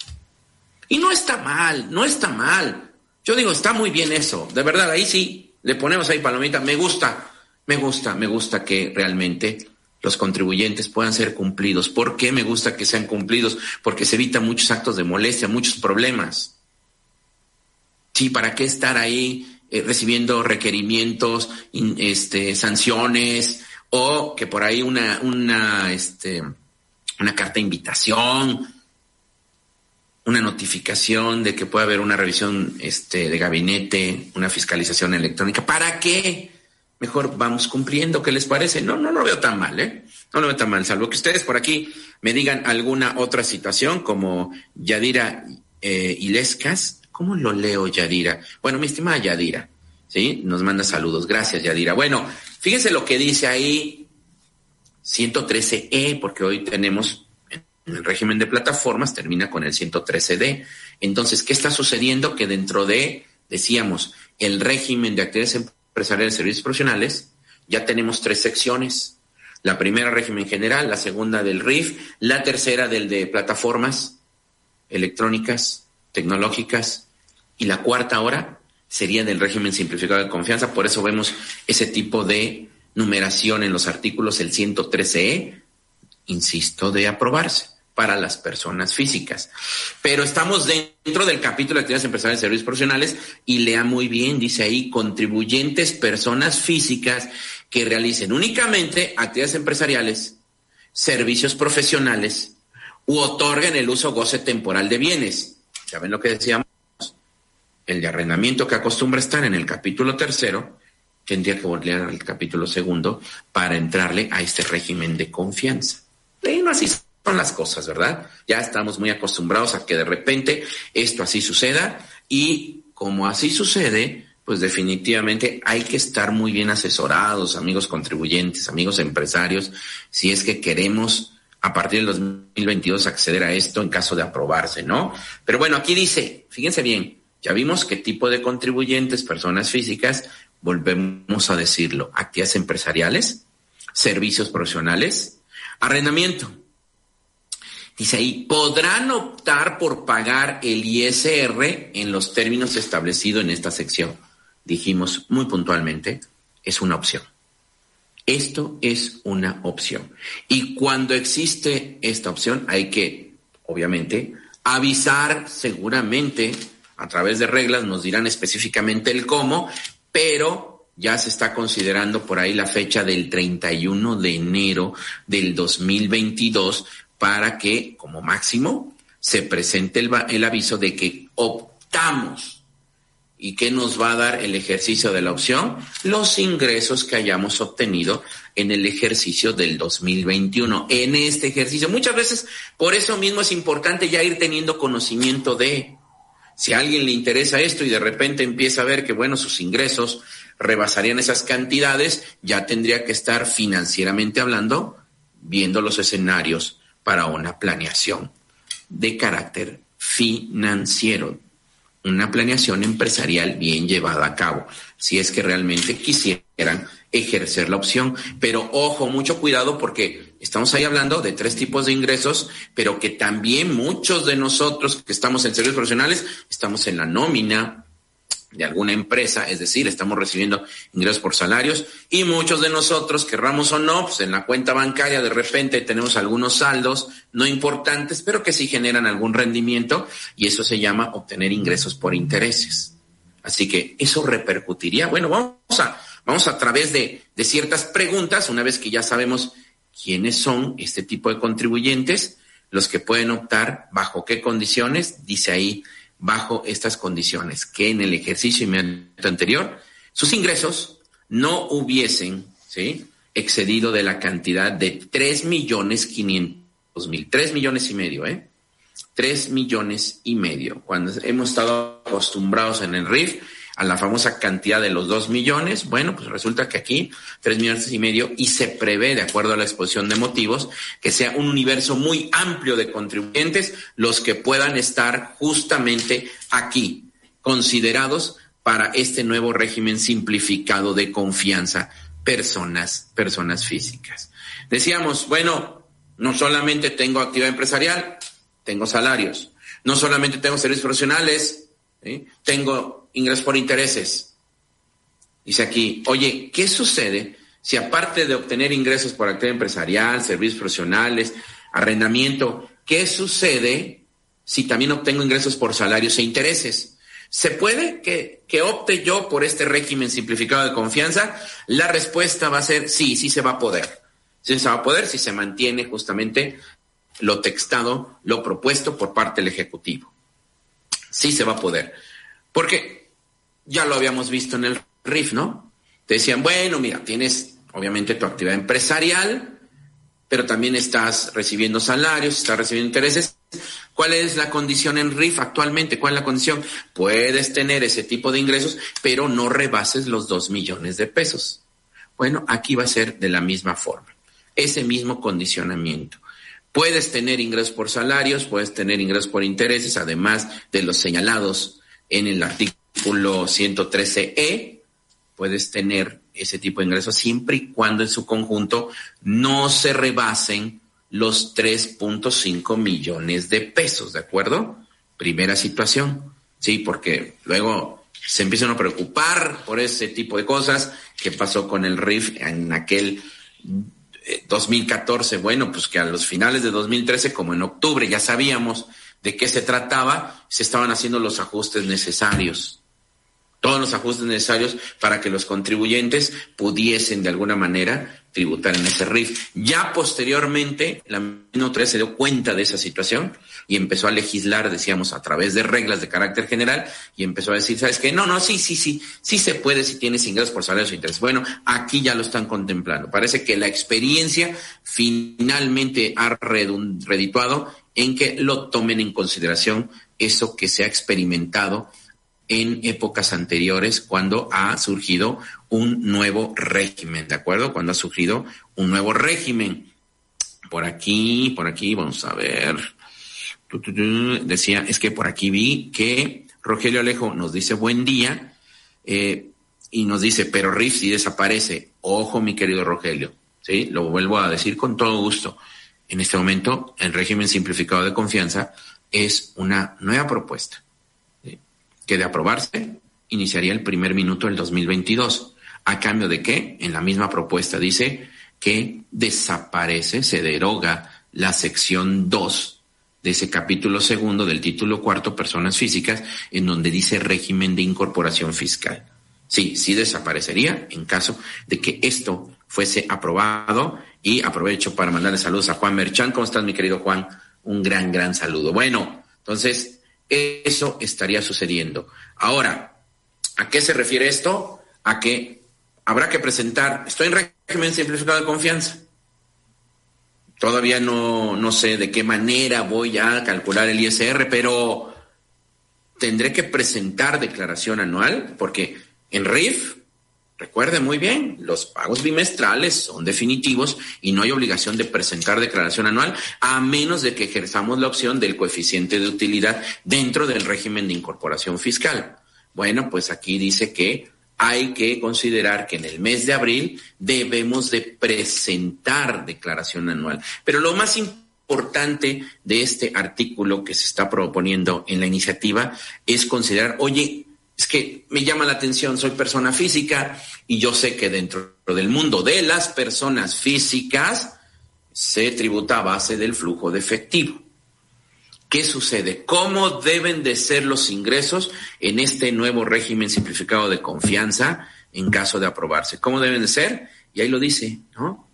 Y no está mal, no está mal. Yo digo, está muy bien eso. De verdad, ahí sí, le ponemos ahí palomita. Me gusta, me gusta, me gusta que realmente los contribuyentes puedan ser cumplidos. ¿Por qué me gusta que sean cumplidos? Porque se evitan muchos actos de molestia, muchos problemas. Sí, ¿para qué estar ahí eh, recibiendo requerimientos, este, sanciones o que por ahí una, una, este, una carta de invitación, una notificación de que puede haber una revisión este, de gabinete, una fiscalización electrónica? ¿Para qué? Mejor vamos cumpliendo. ¿Qué les parece? No, no lo veo tan mal, ¿eh? No lo veo tan mal, salvo que ustedes por aquí me digan alguna otra situación como Yadira eh, Ilescas. ¿Cómo lo leo, Yadira? Bueno, mi estimada Yadira, ¿sí? Nos manda saludos. Gracias, Yadira. Bueno, fíjense lo que dice ahí 113E, porque hoy tenemos en el régimen de plataformas, termina con el 113D. Entonces, ¿qué está sucediendo? Que dentro de, decíamos, el régimen de actividades empresariales de servicios profesionales, ya tenemos tres secciones. La primera régimen general, la segunda del RIF, la tercera del de plataformas electrónicas, tecnológicas, y la cuarta ahora sería del régimen simplificado de confianza. Por eso vemos ese tipo de numeración en los artículos, el 113E, insisto, de aprobarse para las personas físicas. Pero estamos dentro del capítulo de actividades empresariales y servicios profesionales y lea muy bien, dice ahí, contribuyentes, personas físicas que realicen únicamente actividades empresariales, servicios profesionales u otorguen el uso goce temporal de bienes. ¿Ya ven lo que decíamos? El de arrendamiento que acostumbra estar en el capítulo tercero, tendría que volver al capítulo segundo para entrarle a este régimen de confianza. no así son las cosas, ¿verdad? Ya estamos muy acostumbrados a que de repente esto así suceda y como así sucede, pues definitivamente hay que estar muy bien asesorados, amigos contribuyentes, amigos empresarios, si es que queremos a partir del 2022 acceder a esto en caso de aprobarse, ¿no? Pero bueno, aquí dice, fíjense bien, ya vimos qué tipo de contribuyentes, personas físicas, volvemos a decirlo, actividades empresariales, servicios profesionales, arrendamiento, Dice ahí, podrán optar por pagar el ISR en los términos establecidos en esta sección. Dijimos muy puntualmente, es una opción. Esto es una opción. Y cuando existe esta opción hay que, obviamente, avisar seguramente a través de reglas, nos dirán específicamente el cómo, pero ya se está considerando por ahí la fecha del 31 de enero del 2022 para que, como máximo, se presente el, aviso de que optamos ¿Y qué nos va a dar el ejercicio de la opción? Los ingresos que hayamos obtenido en el ejercicio del 2021. En este ejercicio, muchas veces, por eso mismo es importante ya ir teniendo conocimiento de, si a alguien le interesa esto y de repente empieza a ver que, bueno, sus ingresos rebasarían esas cantidades, ya tendría que estar financieramente hablando, viendo los escenarios para una planeación de carácter financiero una planeación empresarial bien llevada a cabo, si es que realmente quisieran ejercer la opción. Pero ojo, mucho cuidado porque estamos ahí hablando de tres tipos de ingresos, pero que también muchos de nosotros que estamos en servicios profesionales estamos en la nómina, de alguna empresa, es decir, estamos recibiendo ingresos por salarios y muchos de nosotros, querramos o no, pues en la cuenta bancaria de repente tenemos algunos saldos no importantes, pero que sí generan algún rendimiento y eso se llama obtener ingresos por intereses. Así que eso repercutiría, bueno, vamos a, vamos a través de, de ciertas preguntas, una vez que ya sabemos quiénes son este tipo de contribuyentes, los que pueden optar, bajo qué condiciones, dice ahí bajo estas condiciones, que en el ejercicio inmediato anterior sus ingresos no hubiesen ¿sí? excedido de la cantidad de tres millones quinientos mil, tres millones y medio, ¿eh? Tres millones y medio. Cuando hemos estado acostumbrados en el RIF a la famosa cantidad de los dos millones, bueno, pues resulta que aquí tres millones y medio y se prevé, de acuerdo a la exposición de motivos, que sea un universo muy amplio de contribuyentes los que puedan estar justamente aquí, considerados para este nuevo régimen simplificado de confianza personas, personas físicas. Decíamos, bueno, no solamente tengo actividad empresarial, tengo salarios, no solamente tengo servicios profesionales, tengo ingresos por intereses. Dice aquí, oye, ¿qué sucede si aparte de obtener ingresos por actividad empresarial, servicios profesionales, arrendamiento, qué sucede si también obtengo ingresos por salarios e intereses? ¿Se puede que, que, opte yo por este régimen simplificado de confianza? La respuesta va a ser sí, sí se va a poder. Sí se va a poder si se mantiene justamente lo textado, lo propuesto por parte del Ejecutivo. Sí se va a poder. Porque ya lo habíamos visto en el RIF, ¿no? Te decían, bueno, mira, tienes obviamente tu actividad empresarial, pero también estás recibiendo salarios, estás recibiendo intereses. ¿Cuál es la condición en RIF actualmente? ¿Cuál es la condición? Puedes tener ese tipo de ingresos, pero no rebases los dos millones de pesos. Bueno, aquí va a ser de la misma forma, ese mismo condicionamiento. Puedes tener ingresos por salarios, puedes tener ingresos por intereses, además de los señalados en el artículo artículo 113E, puedes tener ese tipo de ingresos siempre y cuando en su conjunto no se rebasen los 3.5 millones de pesos, ¿de acuerdo? Primera situación, sí, porque luego se empiezan a preocupar por ese tipo de cosas. Que pasó con el RIF en aquel 2014, eh, bueno, pues que a los finales de 2013, como en octubre ya sabíamos de qué se trataba, se estaban haciendo los ajustes necesarios todos los ajustes necesarios para que los contribuyentes pudiesen de alguna manera tributar en ese RIF. Ya posteriormente, la 3 se dio cuenta de esa situación y empezó a legislar, decíamos, a través de reglas de carácter general y empezó a decir, ¿sabes qué? No, no, sí, sí, sí, sí se puede si tienes ingresos por salarios o intereses. Bueno, aquí ya lo están contemplando. Parece que la experiencia finalmente ha redituado en que lo tomen en consideración eso que se ha experimentado en épocas anteriores cuando ha surgido un nuevo régimen, ¿de acuerdo? Cuando ha surgido un nuevo régimen. Por aquí, por aquí, vamos a ver. Decía, es que por aquí vi que Rogelio Alejo nos dice buen día eh, y nos dice, pero RIF si desaparece. Ojo, mi querido Rogelio, ¿sí? Lo vuelvo a decir con todo gusto. En este momento, el régimen simplificado de confianza es una nueva propuesta que de aprobarse iniciaría el primer minuto del 2022. ¿A cambio de qué? En la misma propuesta dice que desaparece, se deroga la sección 2 de ese capítulo segundo del título cuarto, personas físicas, en donde dice régimen de incorporación fiscal. Sí, sí desaparecería en caso de que esto fuese aprobado y aprovecho para mandarle saludos a Juan Merchan. ¿Cómo estás, mi querido Juan? Un gran, gran saludo. Bueno, entonces, eso estaría sucediendo. Ahora, ¿a qué se refiere esto? A que habrá que presentar, estoy en régimen simplificado de confianza. Todavía no, no sé de qué manera voy a calcular el ISR, pero tendré que presentar declaración anual, porque en RIF, recuerde muy bien, los pagos bimestrales son definitivos y no hay obligación de presentar declaración anual, a menos de que ejerzamos la opción del coeficiente de utilidad dentro del régimen de incorporación fiscal. Bueno, pues aquí dice que hay que considerar que en el mes de abril debemos de presentar declaración anual. Pero lo más importante de este artículo que se está proponiendo en la iniciativa es considerar, oye, es que me llama la atención, soy persona física y yo sé que dentro del mundo de las personas físicas se tributa a base del flujo de efectivo. ¿Qué sucede? ¿Cómo deben de ser los ingresos en este nuevo régimen simplificado de confianza en caso de aprobarse? ¿Cómo deben de ser? Y ahí lo dice, ¿no?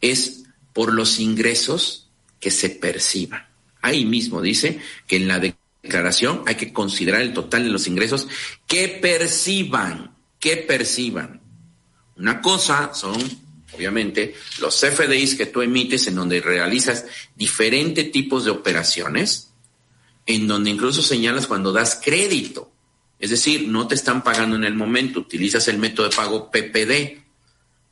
Es por los ingresos que se perciban. Ahí mismo dice que en la declaración hay que considerar el total de los ingresos que perciban, que perciban. Una cosa son obviamente, los CFDIs que tú emites en donde realizas diferentes tipos de operaciones, en donde incluso señalas cuando das crédito. Es decir, no te están pagando en el momento, utilizas el método de pago PPD,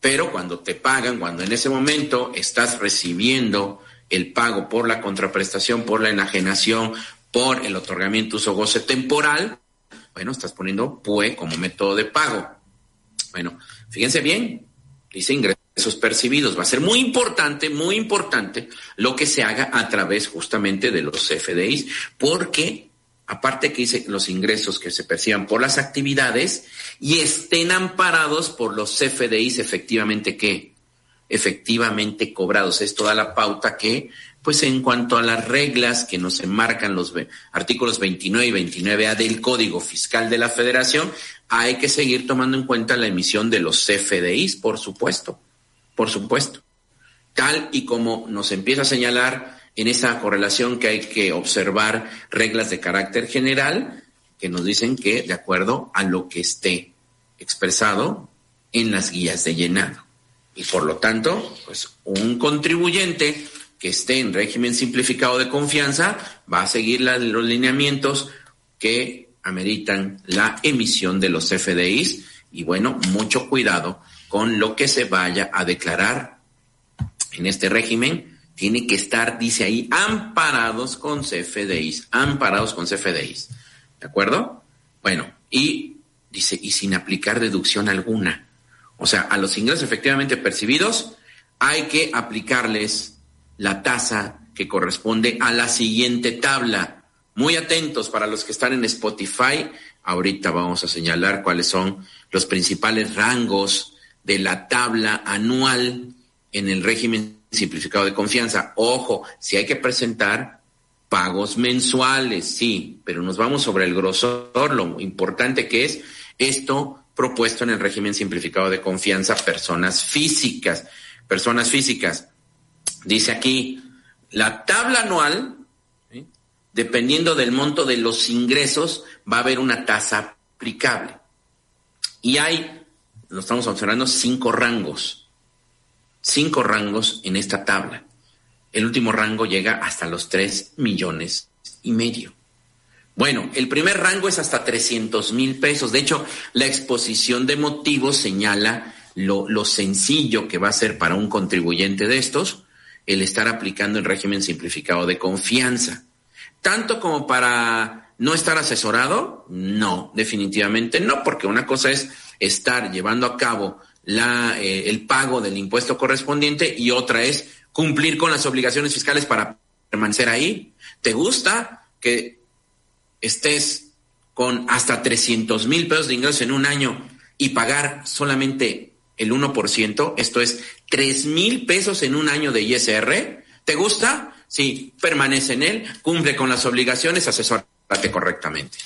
pero cuando te pagan, cuando en ese momento estás recibiendo el pago por la contraprestación, por la enajenación, por el otorgamiento uso goce temporal, bueno, estás poniendo PUE como método de pago. Bueno, fíjense bien, dice ingreso esos percibidos. Va a ser muy importante, muy importante lo que se haga a través justamente de los CFDIs, porque aparte que dice los ingresos que se perciban por las actividades y estén amparados por los CFDIs efectivamente que efectivamente cobrados. Es toda la pauta que, pues en cuanto a las reglas que nos enmarcan los artículos 29 y 29A del Código Fiscal de la Federación, hay que seguir tomando en cuenta la emisión de los CFDIs, por supuesto por supuesto. Tal y como nos empieza a señalar en esa correlación que hay que observar reglas de carácter general que nos dicen que de acuerdo a lo que esté expresado en las guías de llenado. Y por lo tanto, pues un contribuyente que esté en régimen simplificado de confianza va a seguir los lineamientos que ameritan la emisión de los FDIs y bueno, mucho cuidado con lo que se vaya a declarar en este régimen, tiene que estar, dice ahí, amparados con CFDIs, amparados con CFDIs. ¿De acuerdo? Bueno, y dice, y sin aplicar deducción alguna. O sea, a los ingresos efectivamente percibidos hay que aplicarles la tasa que corresponde a la siguiente tabla. Muy atentos para los que están en Spotify. Ahorita vamos a señalar cuáles son los principales rangos de la tabla anual en el régimen simplificado de confianza. Ojo, si hay que presentar pagos mensuales, sí, pero nos vamos sobre el grosor, lo importante que es esto propuesto en el régimen simplificado de confianza, personas físicas, personas físicas. Dice aquí, la tabla anual, dependiendo del monto de los ingresos, va a haber una tasa aplicable. Y hay lo estamos observando, cinco rangos. Cinco rangos en esta tabla. El último rango llega hasta los tres millones y medio. Bueno, el primer rango es hasta 300 mil pesos. De hecho, la exposición de motivos señala lo, lo, sencillo que va a ser para un contribuyente de estos el estar aplicando el régimen simplificado de confianza. Tanto como para no estar asesorado, no, definitivamente no, porque una cosa es estar llevando a cabo la, eh, el pago del impuesto correspondiente y otra es cumplir con las obligaciones fiscales para permanecer ahí. ¿Te gusta que estés con hasta 300 mil pesos de ingresos en un año y pagar solamente el 1%, esto es 3 mil pesos en un año de ISR, ¿te gusta? Sí, permanece en él, cumple con las obligaciones, asesórate correctamente.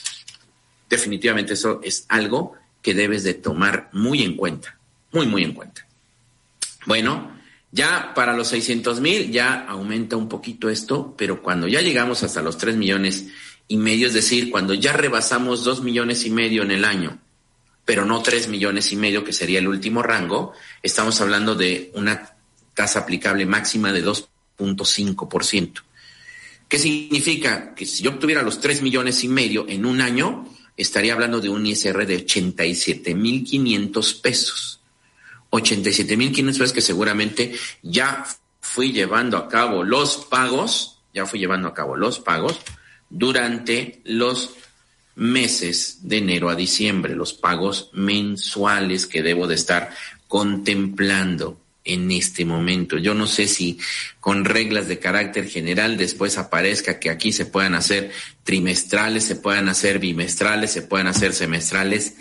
Definitivamente eso es algo que debes de tomar muy en cuenta, muy, muy en cuenta. Bueno, ya para los 600 mil ya aumenta un poquito esto, pero cuando ya llegamos hasta los 3 millones y medio, es decir, cuando ya rebasamos 2 millones y medio en el año, pero no 3 millones y medio, que sería el último rango, estamos hablando de una tasa aplicable máxima de 2.5%. ¿Qué significa? Que si yo obtuviera los 3 millones y medio en un año, estaría hablando de un ISR de 87.500 pesos. 87.500 pesos que seguramente ya fui llevando a cabo los pagos, ya fui llevando a cabo los pagos durante los meses de enero a diciembre, los pagos mensuales que debo de estar contemplando en este momento. Yo no sé si con reglas de carácter general después aparezca que aquí se puedan hacer trimestrales, se puedan hacer bimestrales, se puedan hacer semestrales,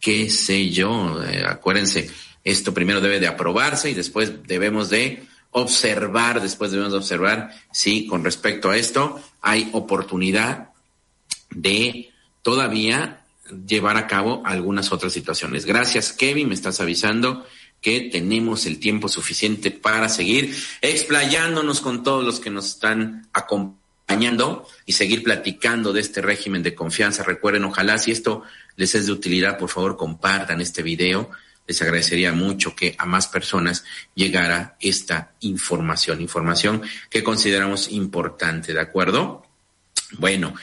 qué sé yo. Eh, acuérdense, esto primero debe de aprobarse y después debemos de observar, después debemos de observar si con respecto a esto hay oportunidad de todavía llevar a cabo algunas otras situaciones. Gracias, Kevin, me estás avisando que tenemos el tiempo suficiente para seguir explayándonos con todos los que nos están acompañando y seguir platicando de este régimen de confianza. Recuerden, ojalá si esto les es de utilidad, por favor compartan este video. Les agradecería mucho que a más personas llegara esta información, información que consideramos importante, ¿de acuerdo? Bueno,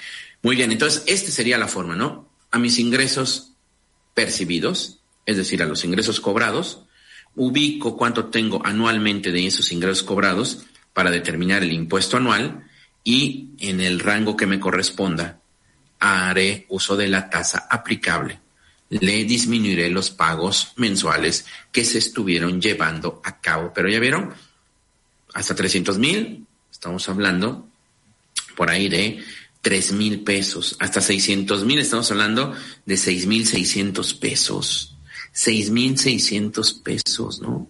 muy bien, entonces esta sería la forma, ¿no? A mis ingresos percibidos, es decir, a los ingresos cobrados, ubico cuánto tengo anualmente de esos ingresos cobrados para determinar el impuesto anual y en el rango que me corresponda haré uso de la tasa aplicable. Le disminuiré los pagos mensuales que se estuvieron llevando a cabo. Pero ya vieron, hasta 300 mil, estamos hablando por ahí de 3 mil pesos. Hasta 600 mil, estamos hablando de 6 mil 600 pesos seis mil seiscientos pesos, ¿no?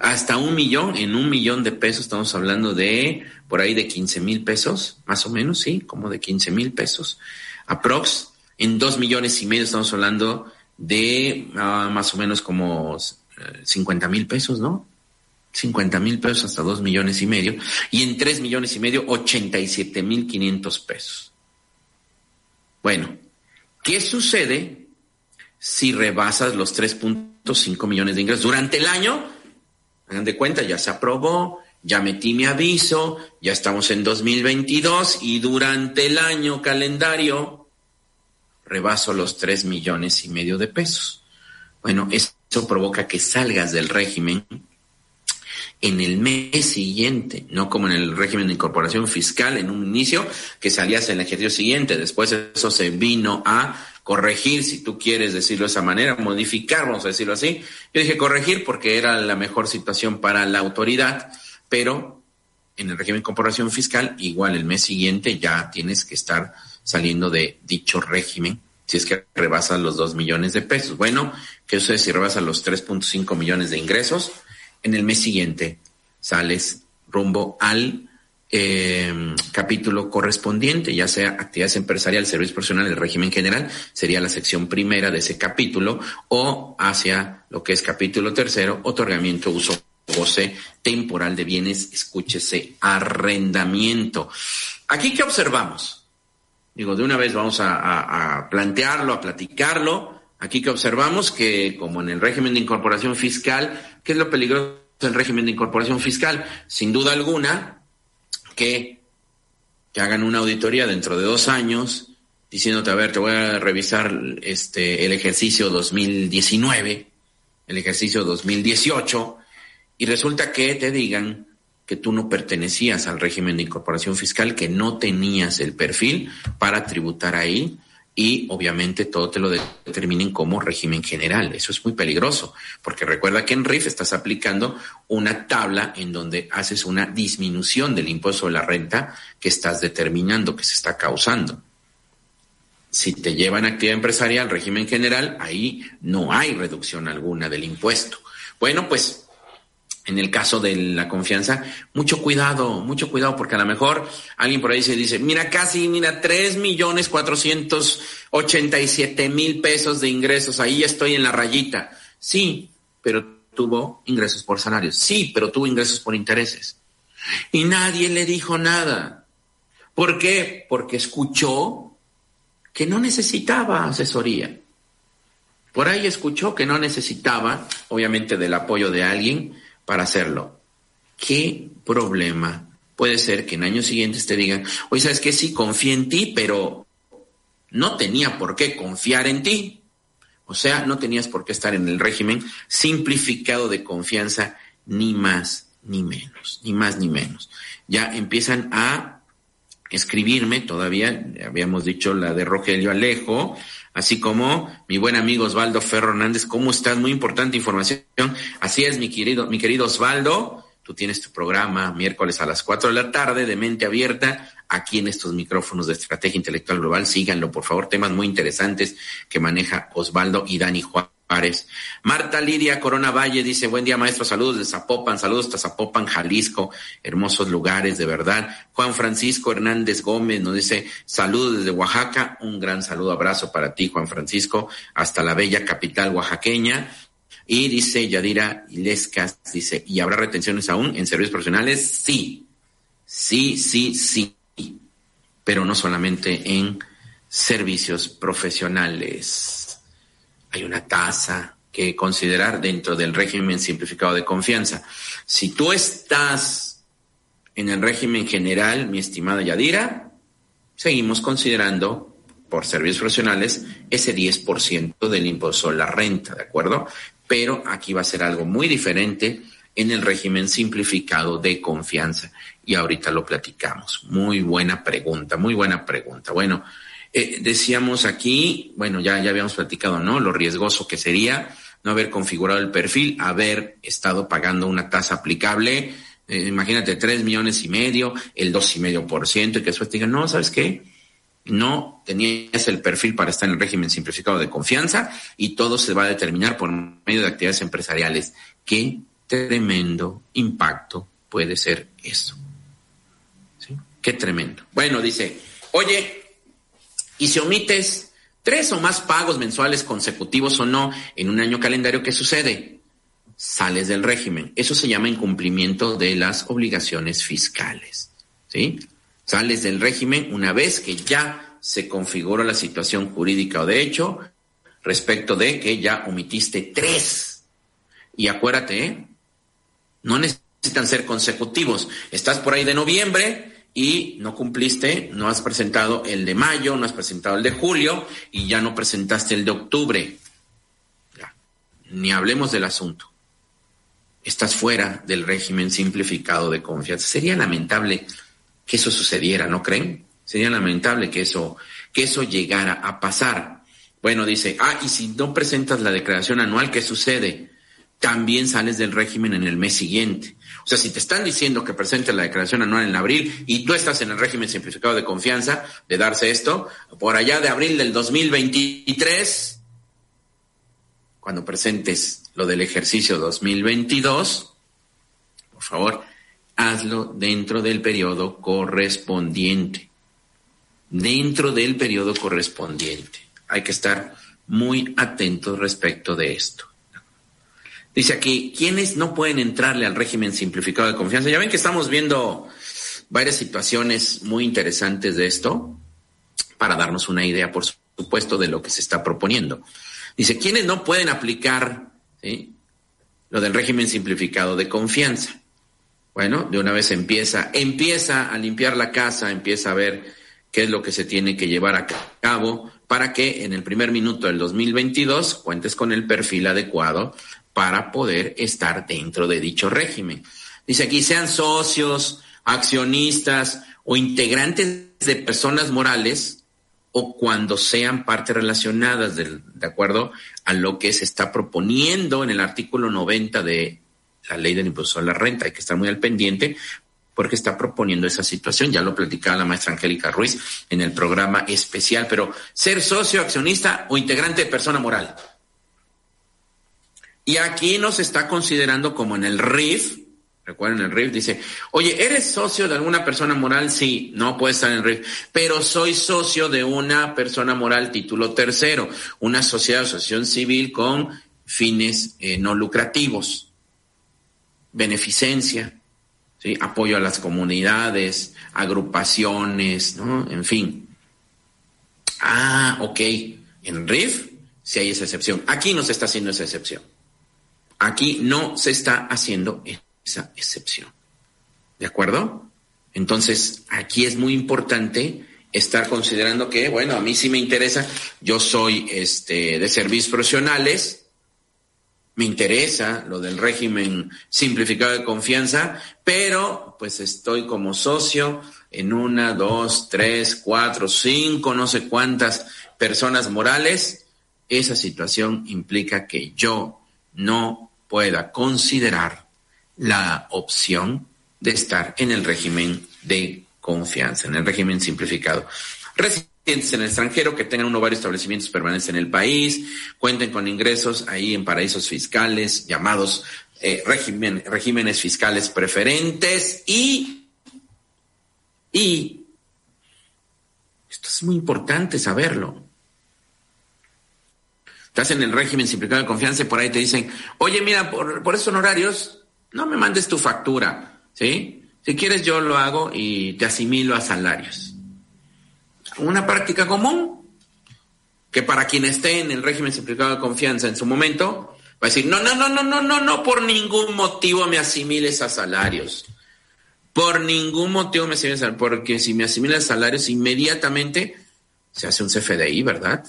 Hasta un millón, en un millón de pesos estamos hablando de por ahí de quince mil pesos, más o menos, sí, como de quince mil pesos. Aprox, en dos millones y medio estamos hablando de ah, más o menos como eh, cincuenta mil pesos, ¿no? 50 mil pesos hasta dos millones y medio. Y en tres millones y medio, 87 mil quinientos pesos. Bueno, ¿qué sucede si rebasas los 3.5 millones de ingresos durante el año. Hagan de cuenta, ya se aprobó, ya metí mi aviso, ya estamos en 2022 y durante el año calendario rebaso los 3 millones y medio de pesos. Bueno, eso provoca que salgas del régimen en el mes siguiente, no como en el régimen de incorporación fiscal en un inicio, que salías en el ejercicio siguiente. Después eso se vino a corregir, si tú quieres decirlo de esa manera, modificar, vamos a decirlo así. Yo dije corregir porque era la mejor situación para la autoridad, pero en el régimen de incorporación fiscal, igual el mes siguiente ya tienes que estar saliendo de dicho régimen si es que rebasas los 2 millones de pesos. Bueno, eso es si rebasas los 3.5 millones de ingresos, en el mes siguiente sales rumbo al eh, capítulo correspondiente, ya sea actividades empresariales, servicio profesional, el régimen general, sería la sección primera de ese capítulo, o hacia lo que es capítulo tercero, otorgamiento, uso, goce temporal de bienes, escúchese, arrendamiento. Aquí, ¿qué observamos? Digo, de una vez vamos a plantearlo, a platicarlo. Aquí que observamos que, como en el régimen de incorporación fiscal, ¿qué es lo peligroso del régimen de incorporación fiscal? Sin duda alguna, que, hagan una auditoría dentro de dos años diciéndote, a ver, te voy a revisar este, el ejercicio 2019, el ejercicio 2018, y resulta que te digan que tú no pertenecías al régimen de incorporación fiscal, que no tenías el perfil para tributar ahí y obviamente todo te lo determinen como régimen general. Eso es muy peligroso, porque recuerda que en RIF estás aplicando una tabla en donde haces una disminución del impuesto de la renta que estás determinando, que se está causando. Si te llevan actividad empresarial, régimen general, ahí no hay reducción alguna del impuesto. Bueno, pues en el caso de la confianza, mucho cuidado, mucho cuidado, porque a lo mejor alguien por ahí se dice, mira, casi, mira, tres millones cuatrocientos ochenta y siete mil pesos de ingresos, ahí estoy en la rayita. Sí, pero tuvo ingresos por salarios. Sí, pero tuvo ingresos por intereses. Y nadie le dijo nada. ¿Por qué? Porque escuchó que no necesitaba asesoría. Por ahí escuchó que no necesitaba, obviamente, del apoyo de alguien para hacerlo. ¿Qué problema puede ser que en años siguientes te digan, oye, ¿sabes qué? Sí, confía en ti, pero no tenía por qué confiar en ti. O sea, no tenías por qué estar en el régimen simplificado de confianza, ni más ni menos, ni más ni menos. Ya empiezan a escribirme, todavía habíamos dicho la de Rogelio Alejo, así como mi buen amigo Osvaldo Ferro Hernández. ¿Cómo estás? Muy importante información. Así es, mi querido, mi querido Osvaldo. Tú tienes tu programa miércoles a las 4 de la tarde de mente abierta aquí en estos micrófonos de Estrategia Intelectual Global. Síganlo, por favor. Temas muy interesantes que maneja Osvaldo y Dani Juan. Marta Lidia Corona Valle dice, buen día maestro, saludos de Zapopan, saludos de Zapopan, Jalisco, hermosos lugares, de verdad. Juan Francisco Hernández Gómez nos dice, saludos desde Oaxaca, un gran saludo, abrazo para ti, Juan Francisco, hasta la bella capital oaxaqueña. Y dice Yadira Ilescas, dice, ¿y habrá retenciones aún en servicios profesionales? Sí, sí, sí, sí, pero no solamente en servicios profesionales hay una tasa que considerar dentro del régimen simplificado de confianza. Si tú estás en el régimen general, mi estimada Yadira, seguimos considerando por servicios profesionales ese 10% del impuesto a la renta, ¿de acuerdo? Pero aquí va a ser algo muy diferente en el régimen simplificado de confianza. Y ahorita lo platicamos. Muy buena pregunta, muy buena pregunta. Bueno, eh, decíamos aquí, bueno, ya, ya habíamos platicado, ¿no? Lo riesgoso que sería no haber configurado el perfil, haber estado pagando una tasa aplicable, eh, imagínate, tres millones y medio, el dos y medio por ciento, y que después te digan, no, ¿sabes qué? No tenías el perfil para estar en el régimen simplificado de confianza y todo se va a determinar por medio de actividades empresariales. Qué tremendo impacto puede ser eso. Qué tremendo. Bueno, dice, oye, y si omites tres o más pagos mensuales consecutivos o no en un año calendario, ¿qué sucede? Sales del régimen. Eso se llama incumplimiento de las obligaciones fiscales. ¿Sí? Sales del régimen una vez que ya se configuró la situación jurídica o de hecho respecto de que ya omitiste tres. Y acuérdate, ¿eh? no necesitan ser consecutivos. Estás por ahí de noviembre, y no cumpliste, no has presentado el de mayo, no has presentado el de julio y ya no presentaste el de octubre. Ni hablemos del asunto. Estás fuera del régimen simplificado de confianza. Sería lamentable que eso sucediera, ¿no creen? Sería lamentable que eso, que eso llegara a pasar. Bueno, dice, ah, y si no presentas la declaración anual, ¿qué sucede? También sales del régimen en el mes siguiente. O sea, si te están diciendo que presentes la declaración anual en abril y tú estás en el régimen simplificado de confianza de darse esto, por allá de abril del 2023, cuando presentes lo del ejercicio 2022, por favor, hazlo dentro del periodo correspondiente. Dentro del periodo correspondiente. Hay que estar muy atentos respecto de esto. Dice aquí, ¿quiénes no pueden entrarle al régimen simplificado de confianza? Ya ven que estamos viendo varias situaciones muy interesantes de esto para darnos una idea, por supuesto, de lo que se está proponiendo. Dice, ¿quiénes no pueden aplicar lo del régimen simplificado de confianza? Bueno, de una vez empieza, empieza a limpiar la casa, empieza a ver qué es lo que se tiene que llevar a cabo para que en el primer minuto del 2022 cuentes con el perfil adecuado para poder estar dentro de dicho régimen. Dice aquí, sean socios, accionistas o integrantes de personas morales o cuando sean partes relacionadas de, de acuerdo a lo que se está proponiendo en el artículo 90 de la ley del impuesto a la renta. Hay que estar muy al pendiente porque está proponiendo esa situación. Ya lo platicaba la maestra Angélica Ruiz en el programa especial, pero ser socio, accionista o integrante de persona moral. Y aquí nos está considerando como en el RIF, recuerden el RIF, dice, oye, ¿eres socio de alguna persona moral? Sí, no puede estar en el RIF, pero soy socio de una persona moral título tercero, una sociedad, asociación civil con fines eh, no lucrativos, beneficencia, apoyo a las comunidades, agrupaciones, ¿no? En fin. Ah, ok. En RIF sí hay esa excepción. Aquí no se está haciendo esa excepción. Aquí no se está haciendo esa excepción. ¿De acuerdo? Entonces, aquí es muy importante estar considerando que, bueno, a mí sí me interesa, yo soy este, de servicios profesionales, me interesa lo del régimen simplificado de confianza, pero pues estoy como socio en una, dos, tres, cuatro, cinco, no sé cuántas personas morales. Esa situación implica que yo no pueda considerar la opción de estar en el régimen de confianza, en el régimen simplificado. Residentes en el extranjero que tengan uno o varios establecimientos permanentes en el país, cuenten con ingresos ahí en paraísos fiscales llamados eh, regímenes fiscales preferentes y, y, esto es muy importante saberlo, estás en el régimen simplificado de confianza y por ahí te dicen, oye, mira, por, por esos honorarios, no me mandes tu factura, ¿sí? Si quieres yo lo hago y te asimilo a salarios. Una práctica común que para quien esté en el régimen simplificado de confianza en su momento, va a decir, no, no, no, no, no, no, no, por ningún motivo me asimiles a salarios. Por ningún motivo me asimiles a salarios, porque si me asimilas a salarios, inmediatamente se hace un CFDI, ¿verdad?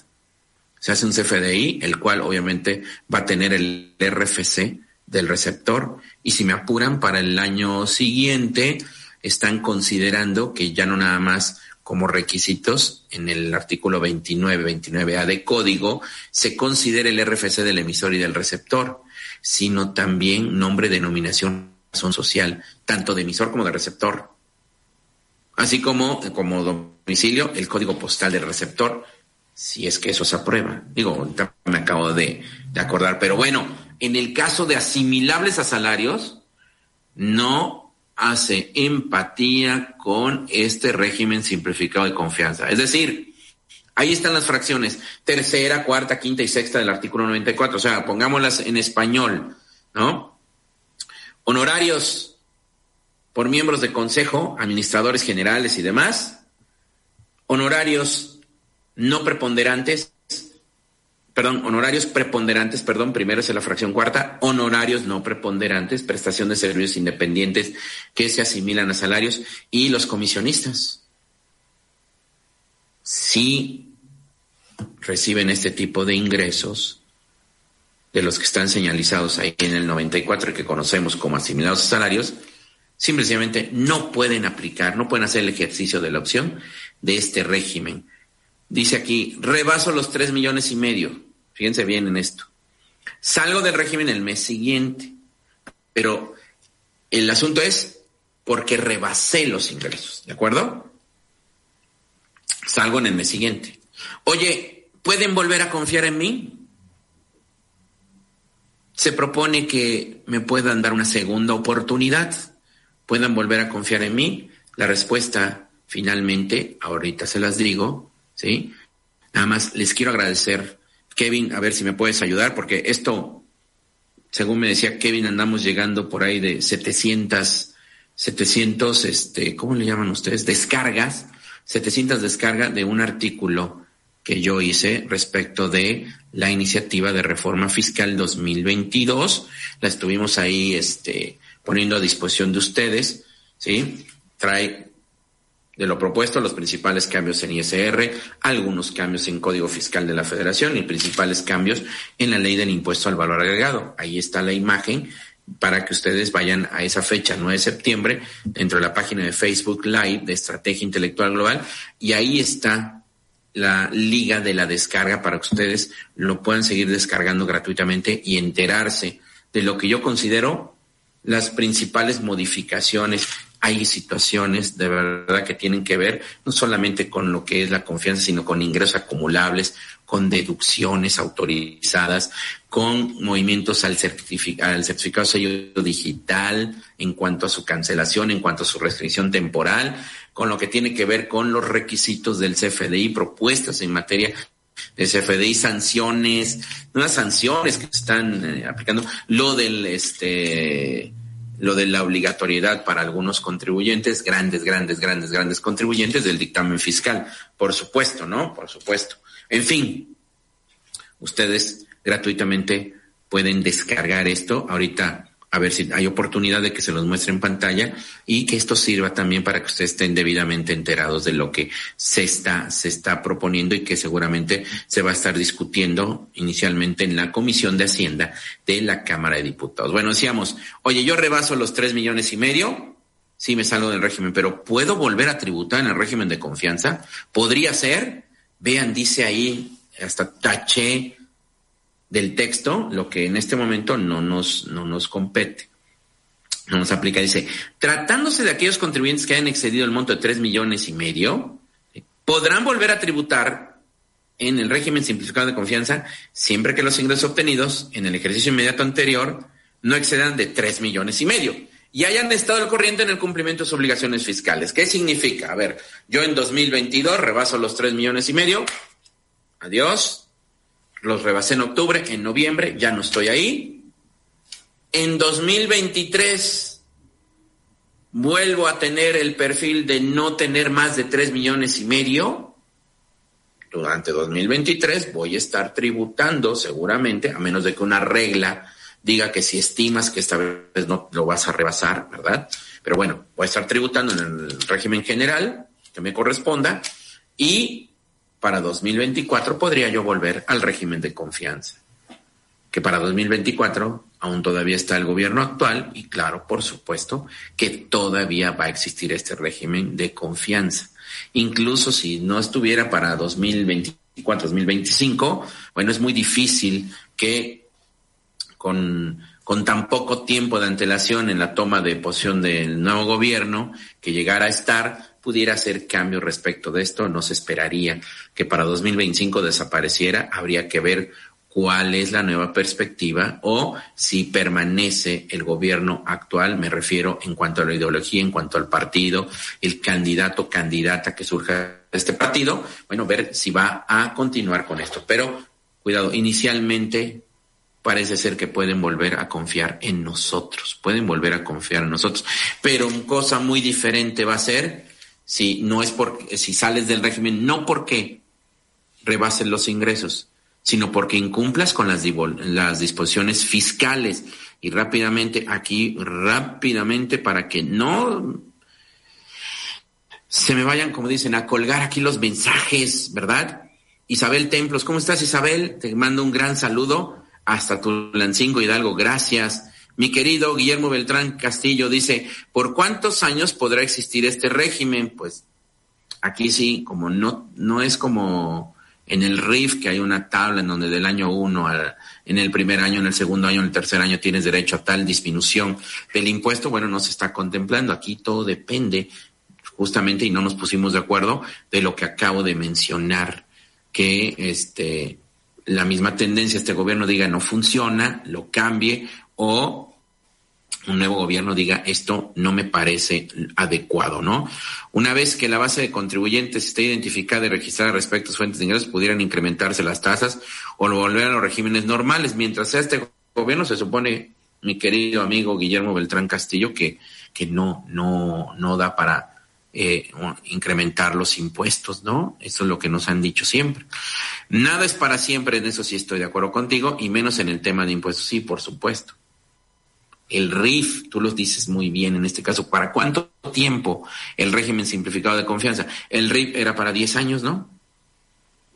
Se hace un CFDI, el cual obviamente va a tener el RFC del receptor y si me apuran para el año siguiente, están considerando que ya no nada más como requisitos en el artículo 29, 29A de código, se considere el RFC del emisor y del receptor, sino también nombre, denominación, razón social, tanto de emisor como de receptor. Así como, como domicilio, el código postal del receptor si es que eso se aprueba. Digo, me acabo de, acordar, pero bueno, en el caso de asimilables a salarios, no hace empatía con este régimen simplificado de confianza. Es decir, ahí están las fracciones, tercera, cuarta, quinta y sexta del artículo 94, o sea, pongámoslas en español, ¿no? Honorarios por miembros de consejo, administradores generales y demás, honorarios no preponderantes, perdón, honorarios preponderantes, perdón, primero es la fracción cuarta, honorarios no preponderantes, prestación de servicios independientes que se asimilan a salarios y los comisionistas. Si reciben este tipo de ingresos de los que están señalizados ahí en el 94 y que conocemos como asimilados a salarios, simplemente no pueden aplicar, no pueden hacer el ejercicio de la opción de este régimen Dice aquí, rebaso los tres millones y medio. Fíjense bien en esto. Salgo del régimen el mes siguiente, pero el asunto es porque rebasé los ingresos, ¿de acuerdo? Salgo en el mes siguiente. Oye, ¿pueden volver a confiar en mí? Se propone que me puedan dar una segunda oportunidad, puedan volver a confiar en mí. La respuesta, finalmente, ahorita se las digo, ¿sí? Nada más les quiero agradecer, Kevin, a ver si me puedes ayudar, porque esto, según me decía Kevin, andamos llegando por ahí de 700, 700, este, ¿cómo le llaman ustedes? Descargas, 700 descargas de un artículo que yo hice respecto de la iniciativa de reforma fiscal 2022. La estuvimos ahí, este, poniendo a disposición de ustedes, ¿sí? Trae de lo propuesto, los principales cambios en ISR, algunos cambios en Código Fiscal de la Federación y principales cambios en la ley del impuesto al valor agregado. Ahí está la imagen para que ustedes vayan a esa fecha, 9 de septiembre, dentro de la página de Facebook Live de Estrategia Intelectual Global, y ahí está la liga de la descarga para que ustedes lo puedan seguir descargando gratuitamente y enterarse de lo que yo considero las principales modificaciones hay situaciones de verdad que tienen que ver no solamente con lo que es la confianza, sino con ingresos acumulables, con deducciones autorizadas, con movimientos al, al certificado sello digital en cuanto a su cancelación, en cuanto a su restricción temporal, con lo que tiene que ver con los requisitos del CFDI, propuestas en materia de CFDI, sanciones, nuevas sanciones que están eh, aplicando, lo del este lo de la obligatoriedad para algunos contribuyentes, grandes, grandes, grandes, grandes contribuyentes del dictamen fiscal, por supuesto, ¿no? Por supuesto. En fin, ustedes gratuitamente pueden descargar esto. Ahorita a ver si hay oportunidad de que se los muestre en pantalla y que esto sirva también para que ustedes estén debidamente enterados de lo que se está, se está proponiendo y que seguramente se va a estar discutiendo inicialmente en la Comisión de Hacienda de la Cámara de Diputados. Bueno, decíamos, oye, yo rebaso los tres millones y medio, sí me salgo del régimen, pero ¿puedo volver a tributar en el régimen de confianza? ¿Podría ser? Vean, dice ahí, hasta taché del texto, lo que en este momento no nos, no nos compete. No nos aplica. Dice, tratándose de aquellos contribuyentes que hayan excedido el monto de tres millones y medio, podrán volver a tributar en el régimen simplificado de confianza siempre que los ingresos obtenidos en el ejercicio inmediato anterior no excedan de tres millones y medio y hayan estado al corriente en el cumplimiento de sus obligaciones fiscales. ¿Qué significa? A ver, yo en 2022 rebaso los tres millones y medio. Adiós los rebasé en octubre, en noviembre, ya no estoy ahí. En 2023 vuelvo a tener el perfil de no tener más de 3 millones y medio. Durante 2023 voy a estar tributando seguramente, a menos de que una regla diga que si estimas que esta vez no lo vas a rebasar, ¿verdad? Pero bueno, voy a estar tributando en el régimen general que me corresponda y para 2024 podría yo volver al régimen de confianza. Que para 2024 aún todavía está el gobierno actual y claro, por supuesto, que todavía va a existir este régimen de confianza. Incluso si no estuviera para 2024, 2025, bueno, es muy difícil que con, con tan poco tiempo de antelación en la toma de posición del nuevo gobierno que llegara a estar, pudiera hacer cambio respecto de esto. No se esperaría que para 2025 desapareciera. Habría que ver cuál es la nueva perspectiva o si permanece el gobierno actual, me refiero en cuanto a la ideología, en cuanto al partido, el candidato, candidata que surja de este partido, bueno, ver si va a continuar con esto. Pero, cuidado, inicialmente parece ser que pueden volver a confiar en nosotros, pueden volver a confiar en nosotros. Pero cosa muy diferente va a ser si no es porque, si sales del régimen, no porque rebases los ingresos, sino porque incumplas con las, disposiciones fiscales. Y rápidamente, aquí, rápidamente, para que no se me vayan, como dicen, a colgar aquí los mensajes, ¿verdad? Isabel Templos, ¿cómo estás, Isabel? Te mando un gran saludo hasta Tulancingo Hidalgo, gracias. Mi querido Guillermo Beltrán Castillo dice, ¿por cuántos años podrá existir este régimen? Pues aquí sí, como no, no es como en el RIF, que hay una tabla en donde del año uno al, en el primer año, en el segundo año, en el tercer año tienes derecho a tal disminución del impuesto, bueno, no se está contemplando. Aquí todo depende justamente, y no nos pusimos de acuerdo, de lo que acabo de mencionar, que este, la misma tendencia, este gobierno diga no funciona, lo cambie o un nuevo gobierno diga esto no me parece adecuado, ¿no? Una vez que la base de contribuyentes esté identificada y registrada respecto a sus fuentes de ingresos, pudieran incrementarse las tasas o volver a los regímenes normales. Mientras sea este gobierno, se supone, mi querido amigo Guillermo Beltrán Castillo, que, que no, no, no da para eh, incrementar los impuestos, ¿no? Eso es lo que nos han dicho siempre. Nada es para siempre, en eso sí estoy de acuerdo contigo, y menos en el tema de impuestos, sí, por supuesto el RIF, tú lo dices muy bien en este caso, ¿para cuánto tiempo el régimen simplificado de confianza? El RIF era para 10 años, ¿no?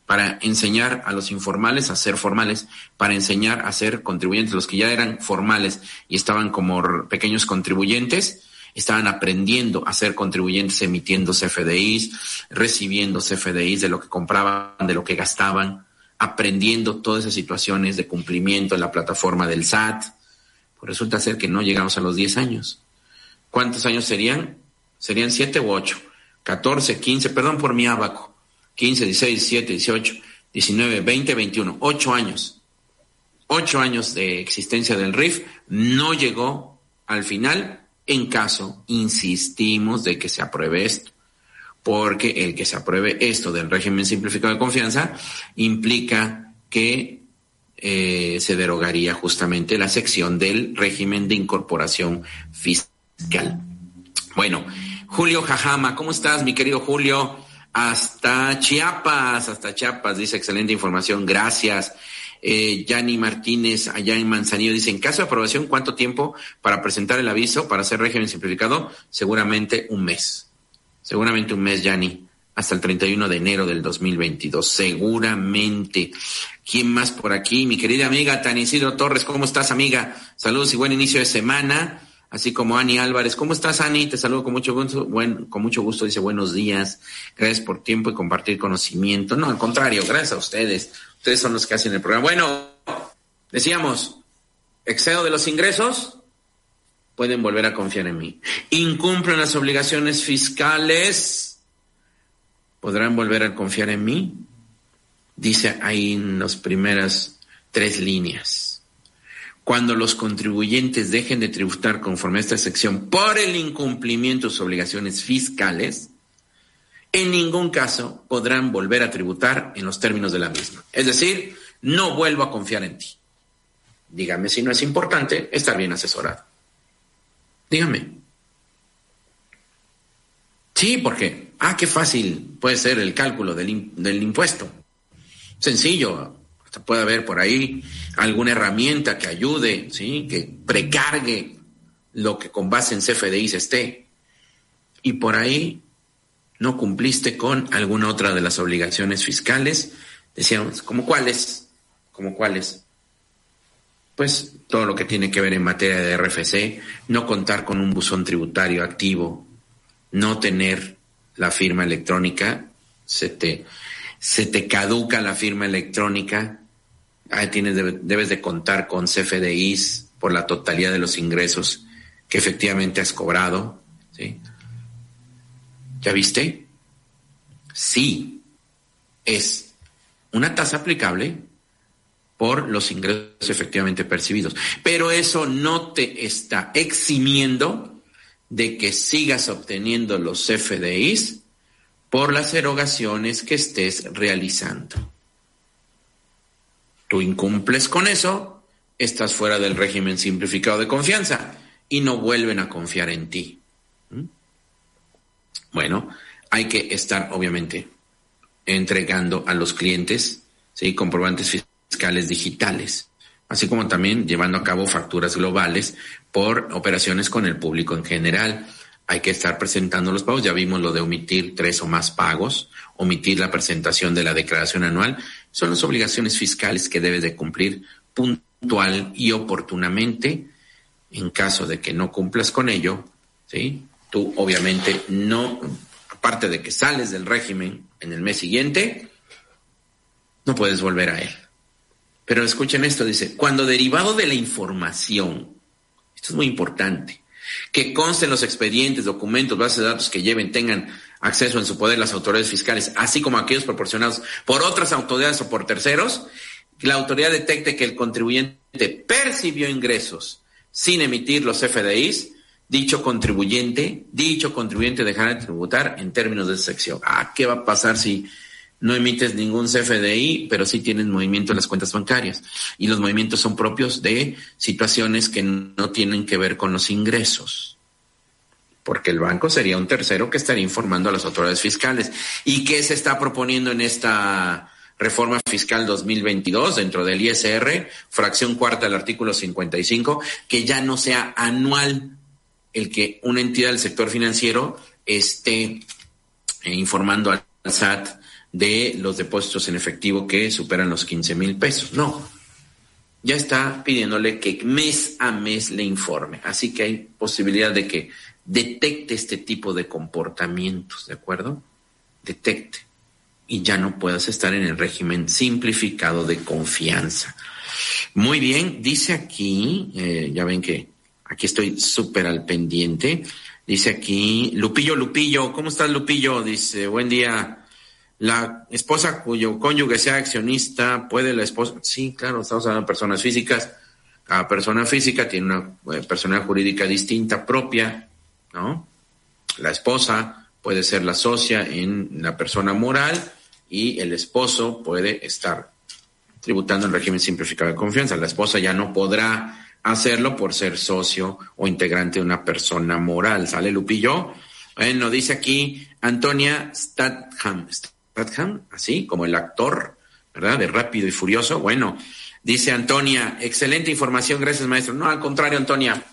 Para enseñar a los informales a ser formales, para enseñar a ser contribuyentes, los que ya eran formales y estaban como pequeños contribuyentes, estaban aprendiendo a ser contribuyentes emitiendo CFDIs, recibiendo CFDIs de lo que compraban, de lo que gastaban, aprendiendo todas esas situaciones de cumplimiento en la plataforma del SAT, resulta ser que no llegamos a los 10 años. ¿Cuántos años serían? serían siete u ocho, 14, 15, perdón por mi abaco, 15, 16, 17, 18, 19, 20, 21, ocho años. Ocho años de existencia del RIF no llegó al final en caso, insistimos, de que se apruebe esto. Porque el que se apruebe esto del régimen simplificado de confianza implica que eh, se derogaría justamente la sección del régimen de incorporación fiscal. Bueno, Julio Jajama, ¿cómo estás, mi querido Julio? Hasta Chiapas, hasta Chiapas, dice excelente información, gracias. Eh, Yanni Martínez, allá en Manzanillo, dice, en caso de aprobación, ¿cuánto tiempo para presentar el aviso para hacer régimen simplificado? Seguramente un mes. Seguramente un mes, Yanni hasta el 31 de enero del 2022, seguramente. ¿Quién más por aquí? Mi querida amiga Tanisidro Torres, ¿cómo estás, amiga? Saludos y buen inicio de semana. Así como Ani Álvarez, ¿cómo estás, Ani? Te saludo con mucho gusto. Buen, con mucho gusto, dice buenos días. Gracias por tiempo y compartir conocimiento. No, al contrario, gracias a ustedes. Ustedes son los que hacen el programa. Bueno, decíamos, excedo de los ingresos, pueden volver a confiar en mí. Incumplen las obligaciones fiscales, podrán volver a confiar en mí. Dice ahí en las primeras tres líneas. Cuando los contribuyentes dejen de tributar conforme a esta sección por el incumplimiento de sus obligaciones fiscales, en ningún caso podrán volver a tributar en los términos de la misma. Es decir, no vuelvo a confiar en ti. Dígame si no es importante estar bien asesorado. Dígame. Sí, ¿por qué? Ah, qué fácil puede ser el cálculo del, del impuesto. Sencillo, hasta puede haber por ahí alguna herramienta que ayude, ¿sí? que precargue lo que con base en CFDI se esté. Y por ahí no cumpliste con alguna otra de las obligaciones fiscales. Decíamos, ¿como cuáles? ¿Como cuáles? Pues todo lo que tiene que ver en materia de RFC, no contar con un buzón tributario activo, no tener la firma electrónica, se te, se te caduca la firma electrónica, ahí tienes, debes de contar con CFDIs por la totalidad de los ingresos que efectivamente has cobrado. ¿sí? ¿Ya viste? Sí, es una tasa aplicable por los ingresos efectivamente percibidos. Pero eso no te está eximiendo de que sigas obteniendo los FDIs por las erogaciones que estés realizando. Tú incumples con eso, estás fuera del régimen simplificado de confianza y no vuelven a confiar en ti. ¿Mm? Bueno, hay que estar obviamente entregando a los clientes ¿sí? comprobantes fiscales digitales así como también llevando a cabo facturas globales por operaciones con el público en general. Hay que estar presentando los pagos. Ya vimos lo de omitir tres o más pagos, omitir la presentación de la declaración anual. Son las obligaciones fiscales que debes de cumplir puntual y oportunamente. En caso de que no cumplas con ello, ¿sí? Tú obviamente no, aparte de que sales del régimen en el mes siguiente, no puedes volver a él. Pero escuchen esto, dice, cuando derivado de la información, esto es muy importante, que consten los expedientes, documentos, bases de datos que lleven, tengan acceso en su poder las autoridades fiscales, así como aquellos proporcionados por otras autoridades o por terceros, la autoridad detecte que el contribuyente percibió ingresos sin emitir los FDIs, dicho contribuyente, dicho contribuyente dejará de tributar en términos de esa sección. Ah, ¿qué va a pasar si no emites ningún CFDI, pero sí tienes movimiento en las cuentas bancarias. Y los movimientos son propios de situaciones que no tienen que ver con los ingresos. Porque el banco sería un tercero que estaría informando a las autoridades fiscales. ¿Y qué se está proponiendo en esta reforma fiscal 2022 dentro del ISR, fracción cuarta del artículo 55, que ya no sea anual el que una entidad del sector financiero esté eh, informando al SAT de los depósitos en efectivo que superan los 15 mil pesos. No, ya está pidiéndole que mes a mes le informe. Así que hay posibilidad de que detecte este tipo de comportamientos, ¿de acuerdo? Detecte. Y ya no puedas estar en el régimen simplificado de confianza. Muy bien, dice aquí, eh, ya ven que aquí estoy súper al pendiente. Dice aquí, Lupillo, Lupillo, ¿cómo estás Lupillo? Dice, buen día. La esposa cuyo cónyuge sea accionista, ¿puede la esposa? Sí, claro, estamos hablando de personas físicas. Cada persona física tiene una eh, personalidad jurídica distinta, propia, ¿no? La esposa puede ser la socia en la persona moral y el esposo puede estar tributando en régimen simplificado de confianza. La esposa ya no podrá hacerlo por ser socio o integrante de una persona moral. ¿Sale Lupillo? Bueno, dice aquí Antonia Statham, así como el actor, ¿verdad? De Rápido y Furioso. Bueno, dice Antonia, excelente información, gracias maestro. No, al contrario, Antonia,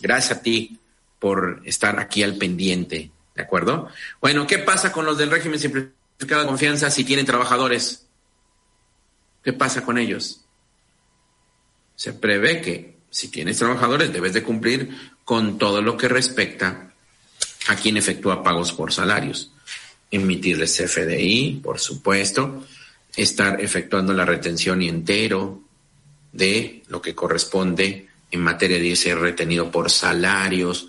gracias a ti por estar aquí al pendiente, ¿de acuerdo? Bueno, ¿qué pasa con los del régimen simplificado de confianza si tienen trabajadores? ¿Qué pasa con ellos? Se prevé que si tienes trabajadores debes de cumplir con todo lo que respecta a quien efectúa pagos por salarios. Emitirles CFDI, por supuesto, estar efectuando la retención y entero de lo que corresponde en materia de ISR retenido por salarios,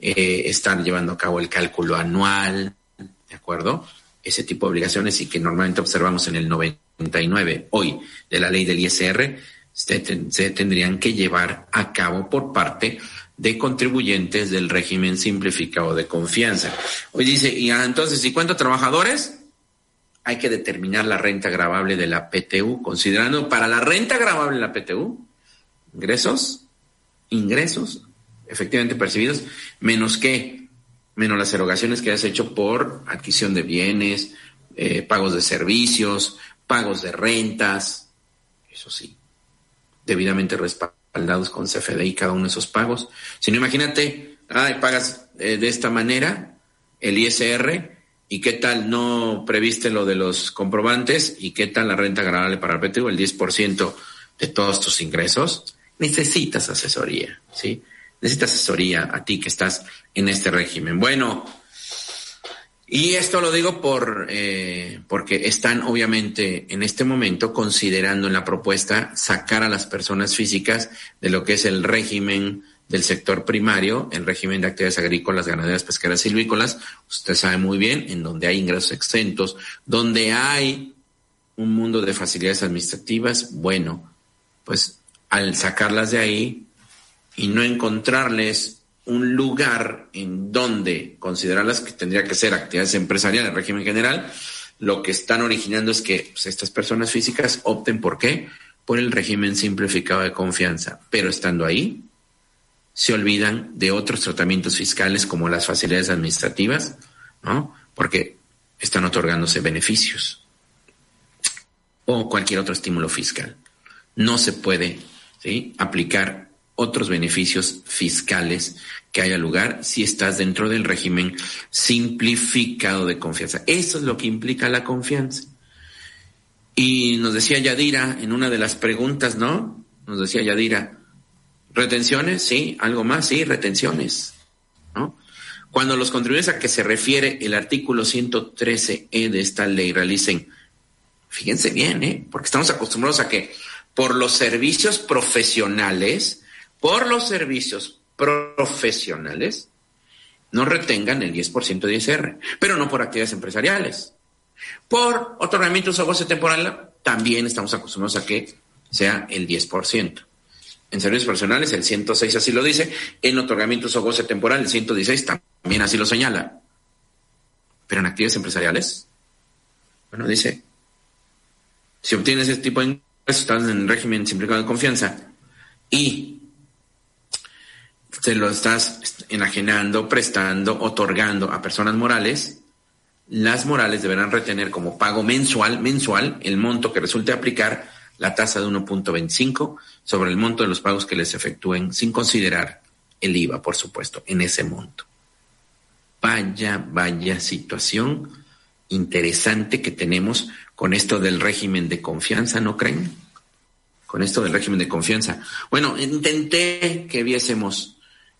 eh, estar llevando a cabo el cálculo anual, ¿de acuerdo? Ese tipo de obligaciones y que normalmente observamos en el 99 hoy de la ley del ISR se, tendrían que llevar a cabo por parte de contribuyentes del régimen simplificado de confianza. Hoy dice, y entonces, ¿y cuántos trabajadores? Hay que determinar la renta grabable de la PTU, considerando para la renta grabable de la PTU, ingresos, ingresos efectivamente percibidos, menos que, menos las erogaciones que has hecho por adquisición de bienes, eh, pagos de servicios, pagos de rentas, eso sí, debidamente respaldados con CFDI cada uno de esos pagos. Si no, imagínate, ay, pagas eh, de esta manera el ISR y qué tal no previste lo de los comprobantes y qué tal la renta agradable para el PTU, el 10% de todos tus ingresos. Necesitas asesoría, ¿sí? Necesitas asesoría a ti que estás en este régimen. Bueno, y esto lo digo por, eh, porque están obviamente en este momento considerando en la propuesta sacar a las personas físicas de lo que es el régimen del sector primario, el régimen de actividades agrícolas, ganaderas, pesqueras, silvícolas. Usted sabe muy bien en donde hay ingresos exentos, donde hay un mundo de facilidades administrativas. Bueno, pues al sacarlas de ahí y no encontrarles un lugar en donde considerarlas que tendría que ser actividades empresariales, régimen general, lo que están originando es que pues, estas personas físicas opten por qué? Por el régimen simplificado de confianza. Pero estando ahí, se olvidan de otros tratamientos fiscales como las facilidades administrativas, ¿no? Porque están otorgándose beneficios o cualquier otro estímulo fiscal. No se puede aplicar otros beneficios fiscales que haya lugar si estás dentro del régimen simplificado de confianza. Eso es lo que implica la confianza. Y nos decía Yadira en una de las preguntas, ¿no? Nos decía Yadira, retenciones, sí, algo más, sí, retenciones, ¿no? Cuando los contribuyentes a que se refiere el artículo 113E de esta ley realicen, fíjense bien, ¿eh? Porque estamos acostumbrados a que por los servicios profesionales, por los servicios profesionales no retengan el 10% de ISR, pero no por actividades empresariales. Por otorgamientos o goce temporal, también estamos acostumbrados a que sea el 10%. En servicios profesionales, el 106 así lo dice. En otorgamientos o goce temporal, el 116 también así lo señala. Pero en actividades empresariales, bueno, dice, si obtienes ese tipo de ingresos, estás en régimen simplificado de confianza y se lo estás enajenando, prestando, otorgando a personas morales, las morales deberán retener como pago mensual, mensual, el monto que resulte aplicar la tasa de 1.25 sobre el monto de los pagos que les efectúen, sin considerar el IVA, por supuesto, en ese monto. Vaya, vaya situación interesante que tenemos con esto del régimen de confianza, ¿no creen? Con esto del régimen de confianza. Bueno, intenté que viésemos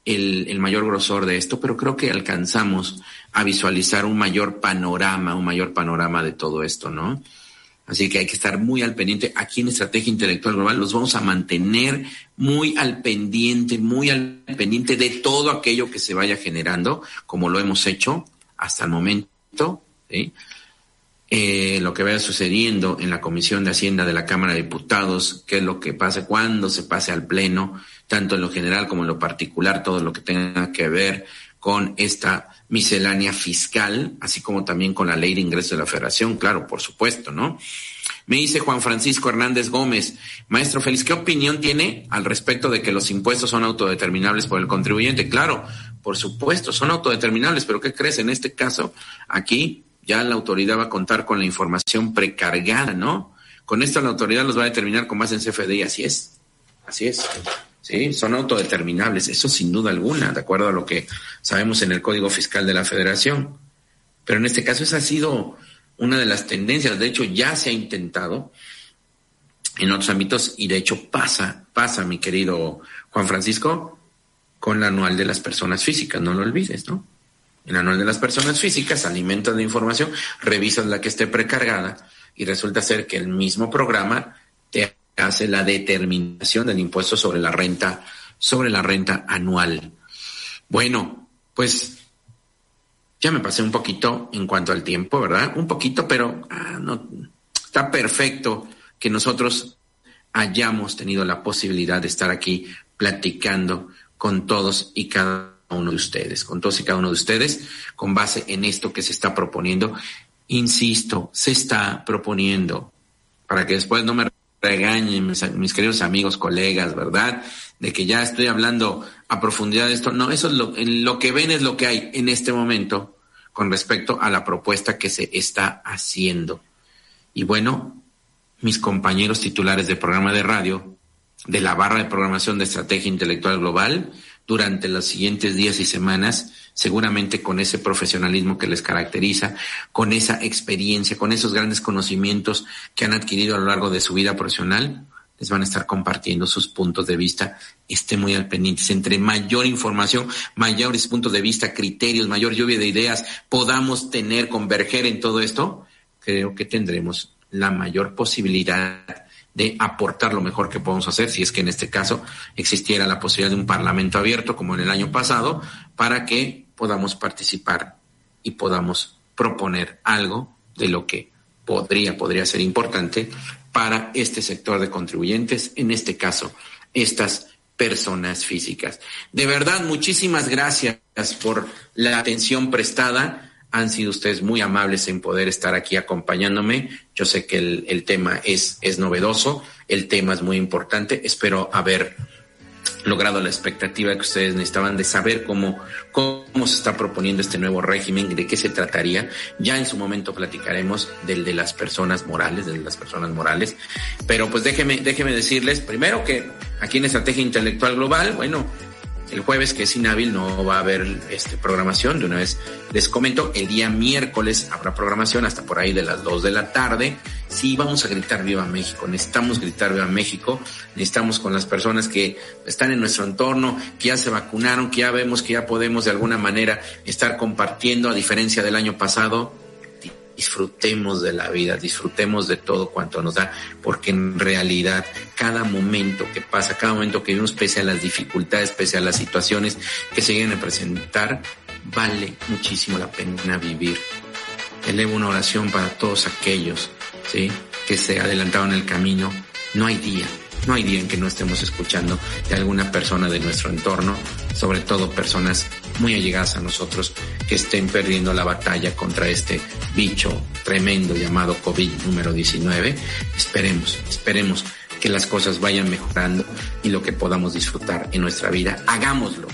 el, mayor grosor de esto, pero creo que alcanzamos a visualizar un mayor panorama, un mayor panorama de todo esto, ¿no? Así que hay que estar muy al pendiente. Aquí en Estrategia Intelectual Global los vamos a mantener muy al pendiente, muy al pendiente de todo aquello que se vaya generando, como lo hemos hecho hasta el momento. Eh, lo que vaya sucediendo en la Comisión de Hacienda de la Cámara de Diputados, qué es lo que pase, cuándo se pase al Pleno, tanto en lo general como en lo particular, todo lo que tenga que ver con esta miscelánea fiscal, así como también con la ley de ingreso de la federación, claro, por supuesto, ¿no? Me dice Juan Francisco Hernández Gómez, maestro Félix, ¿qué opinión tiene al respecto de que los impuestos son autodeterminables por el contribuyente? Claro, por supuesto, son autodeterminables, pero ¿qué crees? En este caso, aquí ya la autoridad va a contar con la información precargada, ¿no? Con esto la autoridad los va a determinar con más en CFDI, así es, así es. ¿Sí? Son autodeterminables, eso sin duda alguna, de acuerdo a lo que sabemos en el Código Fiscal de la Federación. Pero en este caso esa ha sido una de las tendencias, de hecho ya se ha intentado en otros ámbitos y de hecho pasa, pasa, mi querido Juan Francisco, con la anual de las personas físicas, no lo olvides, ¿no? En la anual de las personas físicas alimentas la información, revisas la que esté precargada y resulta ser que el mismo programa hace la determinación del impuesto sobre la renta, sobre la renta anual. Bueno, pues ya me pasé un poquito en cuanto al tiempo, ¿verdad? Un poquito, pero ah, no, está perfecto que nosotros hayamos tenido la posibilidad de estar aquí platicando con todos y cada uno de ustedes, con todos y cada uno de ustedes, con base en esto que se está proponiendo. Insisto, se está proponiendo, para que después no me regañen mis, queridos amigos, colegas, ¿verdad? De que ya estoy hablando a profundidad de esto. No, eso es lo, lo que ven es lo que hay en este momento con respecto a la propuesta que se está haciendo. Y bueno, mis compañeros titulares de programa de radio, de la barra de programación de estrategia intelectual global, durante los siguientes días y semanas, seguramente con ese profesionalismo que les caracteriza, con esa experiencia, con esos grandes conocimientos que han adquirido a lo largo de su vida profesional, les van a estar compartiendo sus puntos de vista. Estén muy al pendiente. Entre mayor información, mayores puntos de vista, criterios, mayor lluvia de ideas podamos tener, converger en todo esto, creo que tendremos la mayor posibilidad de aportar lo mejor que podemos hacer, si es que en este caso existiera la posibilidad de un parlamento abierto como en el año pasado, para que podamos participar y podamos proponer algo de lo que podría, podría ser importante para este sector de contribuyentes, en este caso, estas personas físicas. De verdad, muchísimas gracias por la atención prestada han sido ustedes muy amables en poder estar aquí acompañándome. Yo sé que el, tema es, es novedoso, el tema es muy importante. Espero haber logrado la expectativa que ustedes necesitaban de saber cómo, cómo se está proponiendo este nuevo régimen, de qué se trataría. Ya en su momento platicaremos del de las personas morales, de las personas morales. Pero pues déjeme, déjeme decirles primero que aquí en Estrategia Intelectual Global, bueno, el jueves, que es inhábil, no va a haber este, programación. De una vez les comento, el día miércoles habrá programación hasta por ahí de las 2 de la tarde. Sí, vamos a gritar Viva México. Necesitamos gritar Viva México. Necesitamos con las personas que están en nuestro entorno, que ya se vacunaron, que ya vemos que ya podemos de alguna manera estar compartiendo, a diferencia del año pasado disfrutemos de la vida, disfrutemos de todo cuanto nos da, porque en realidad cada momento que pasa, cada momento que vivimos, pese a las dificultades, pese a las situaciones que se vienen a presentar, vale muchísimo la pena vivir. Elevo una oración para todos aquellos ¿sí? que se adelantaron el camino. No hay día, no hay día en que no estemos escuchando de alguna persona de nuestro entorno, sobre todo personas muy allegadas a nosotros que estén perdiendo la batalla contra este bicho tremendo llamado COVID número 19. Esperemos, esperemos que las cosas vayan mejorando y lo que podamos disfrutar en nuestra vida, hagámoslo.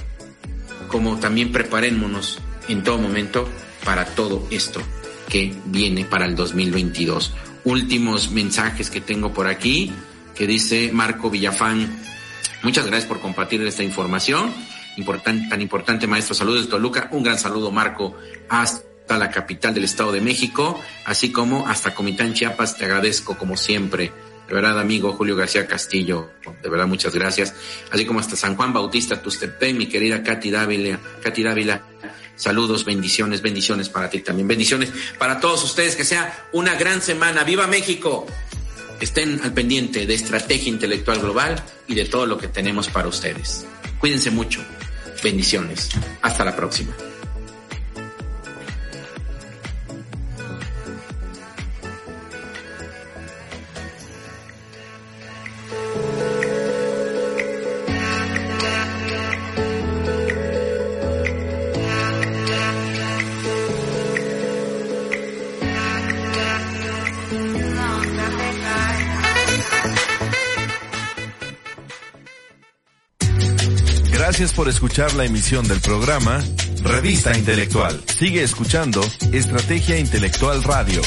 Como también preparémonos en todo momento para todo esto que viene para el 2022. Últimos mensajes que tengo por aquí, que dice Marco Villafán. Muchas gracias por compartir esta información tan importante, maestro. Saludos de Toluca. Un gran saludo, Marco, hasta la capital del Estado de México, así como hasta Comitán, Chiapas. Te agradezco como siempre. De verdad, amigo Julio García Castillo, de verdad, muchas gracias. Así como hasta San Juan Bautista, Tustepén, mi querida Katy Dávila, Katy Dávila, Saludos, bendiciones, bendiciones para ti también. Bendiciones para todos ustedes. Que sea una gran semana. ¡Viva México! Estén al pendiente de Estrategia Intelectual Global y de todo lo que tenemos para ustedes. Cuídense mucho. Bendiciones. Hasta la próxima. Gracias por escuchar la emisión del programa Revista Intelectual. Sigue escuchando Estrategia Intelectual Radio.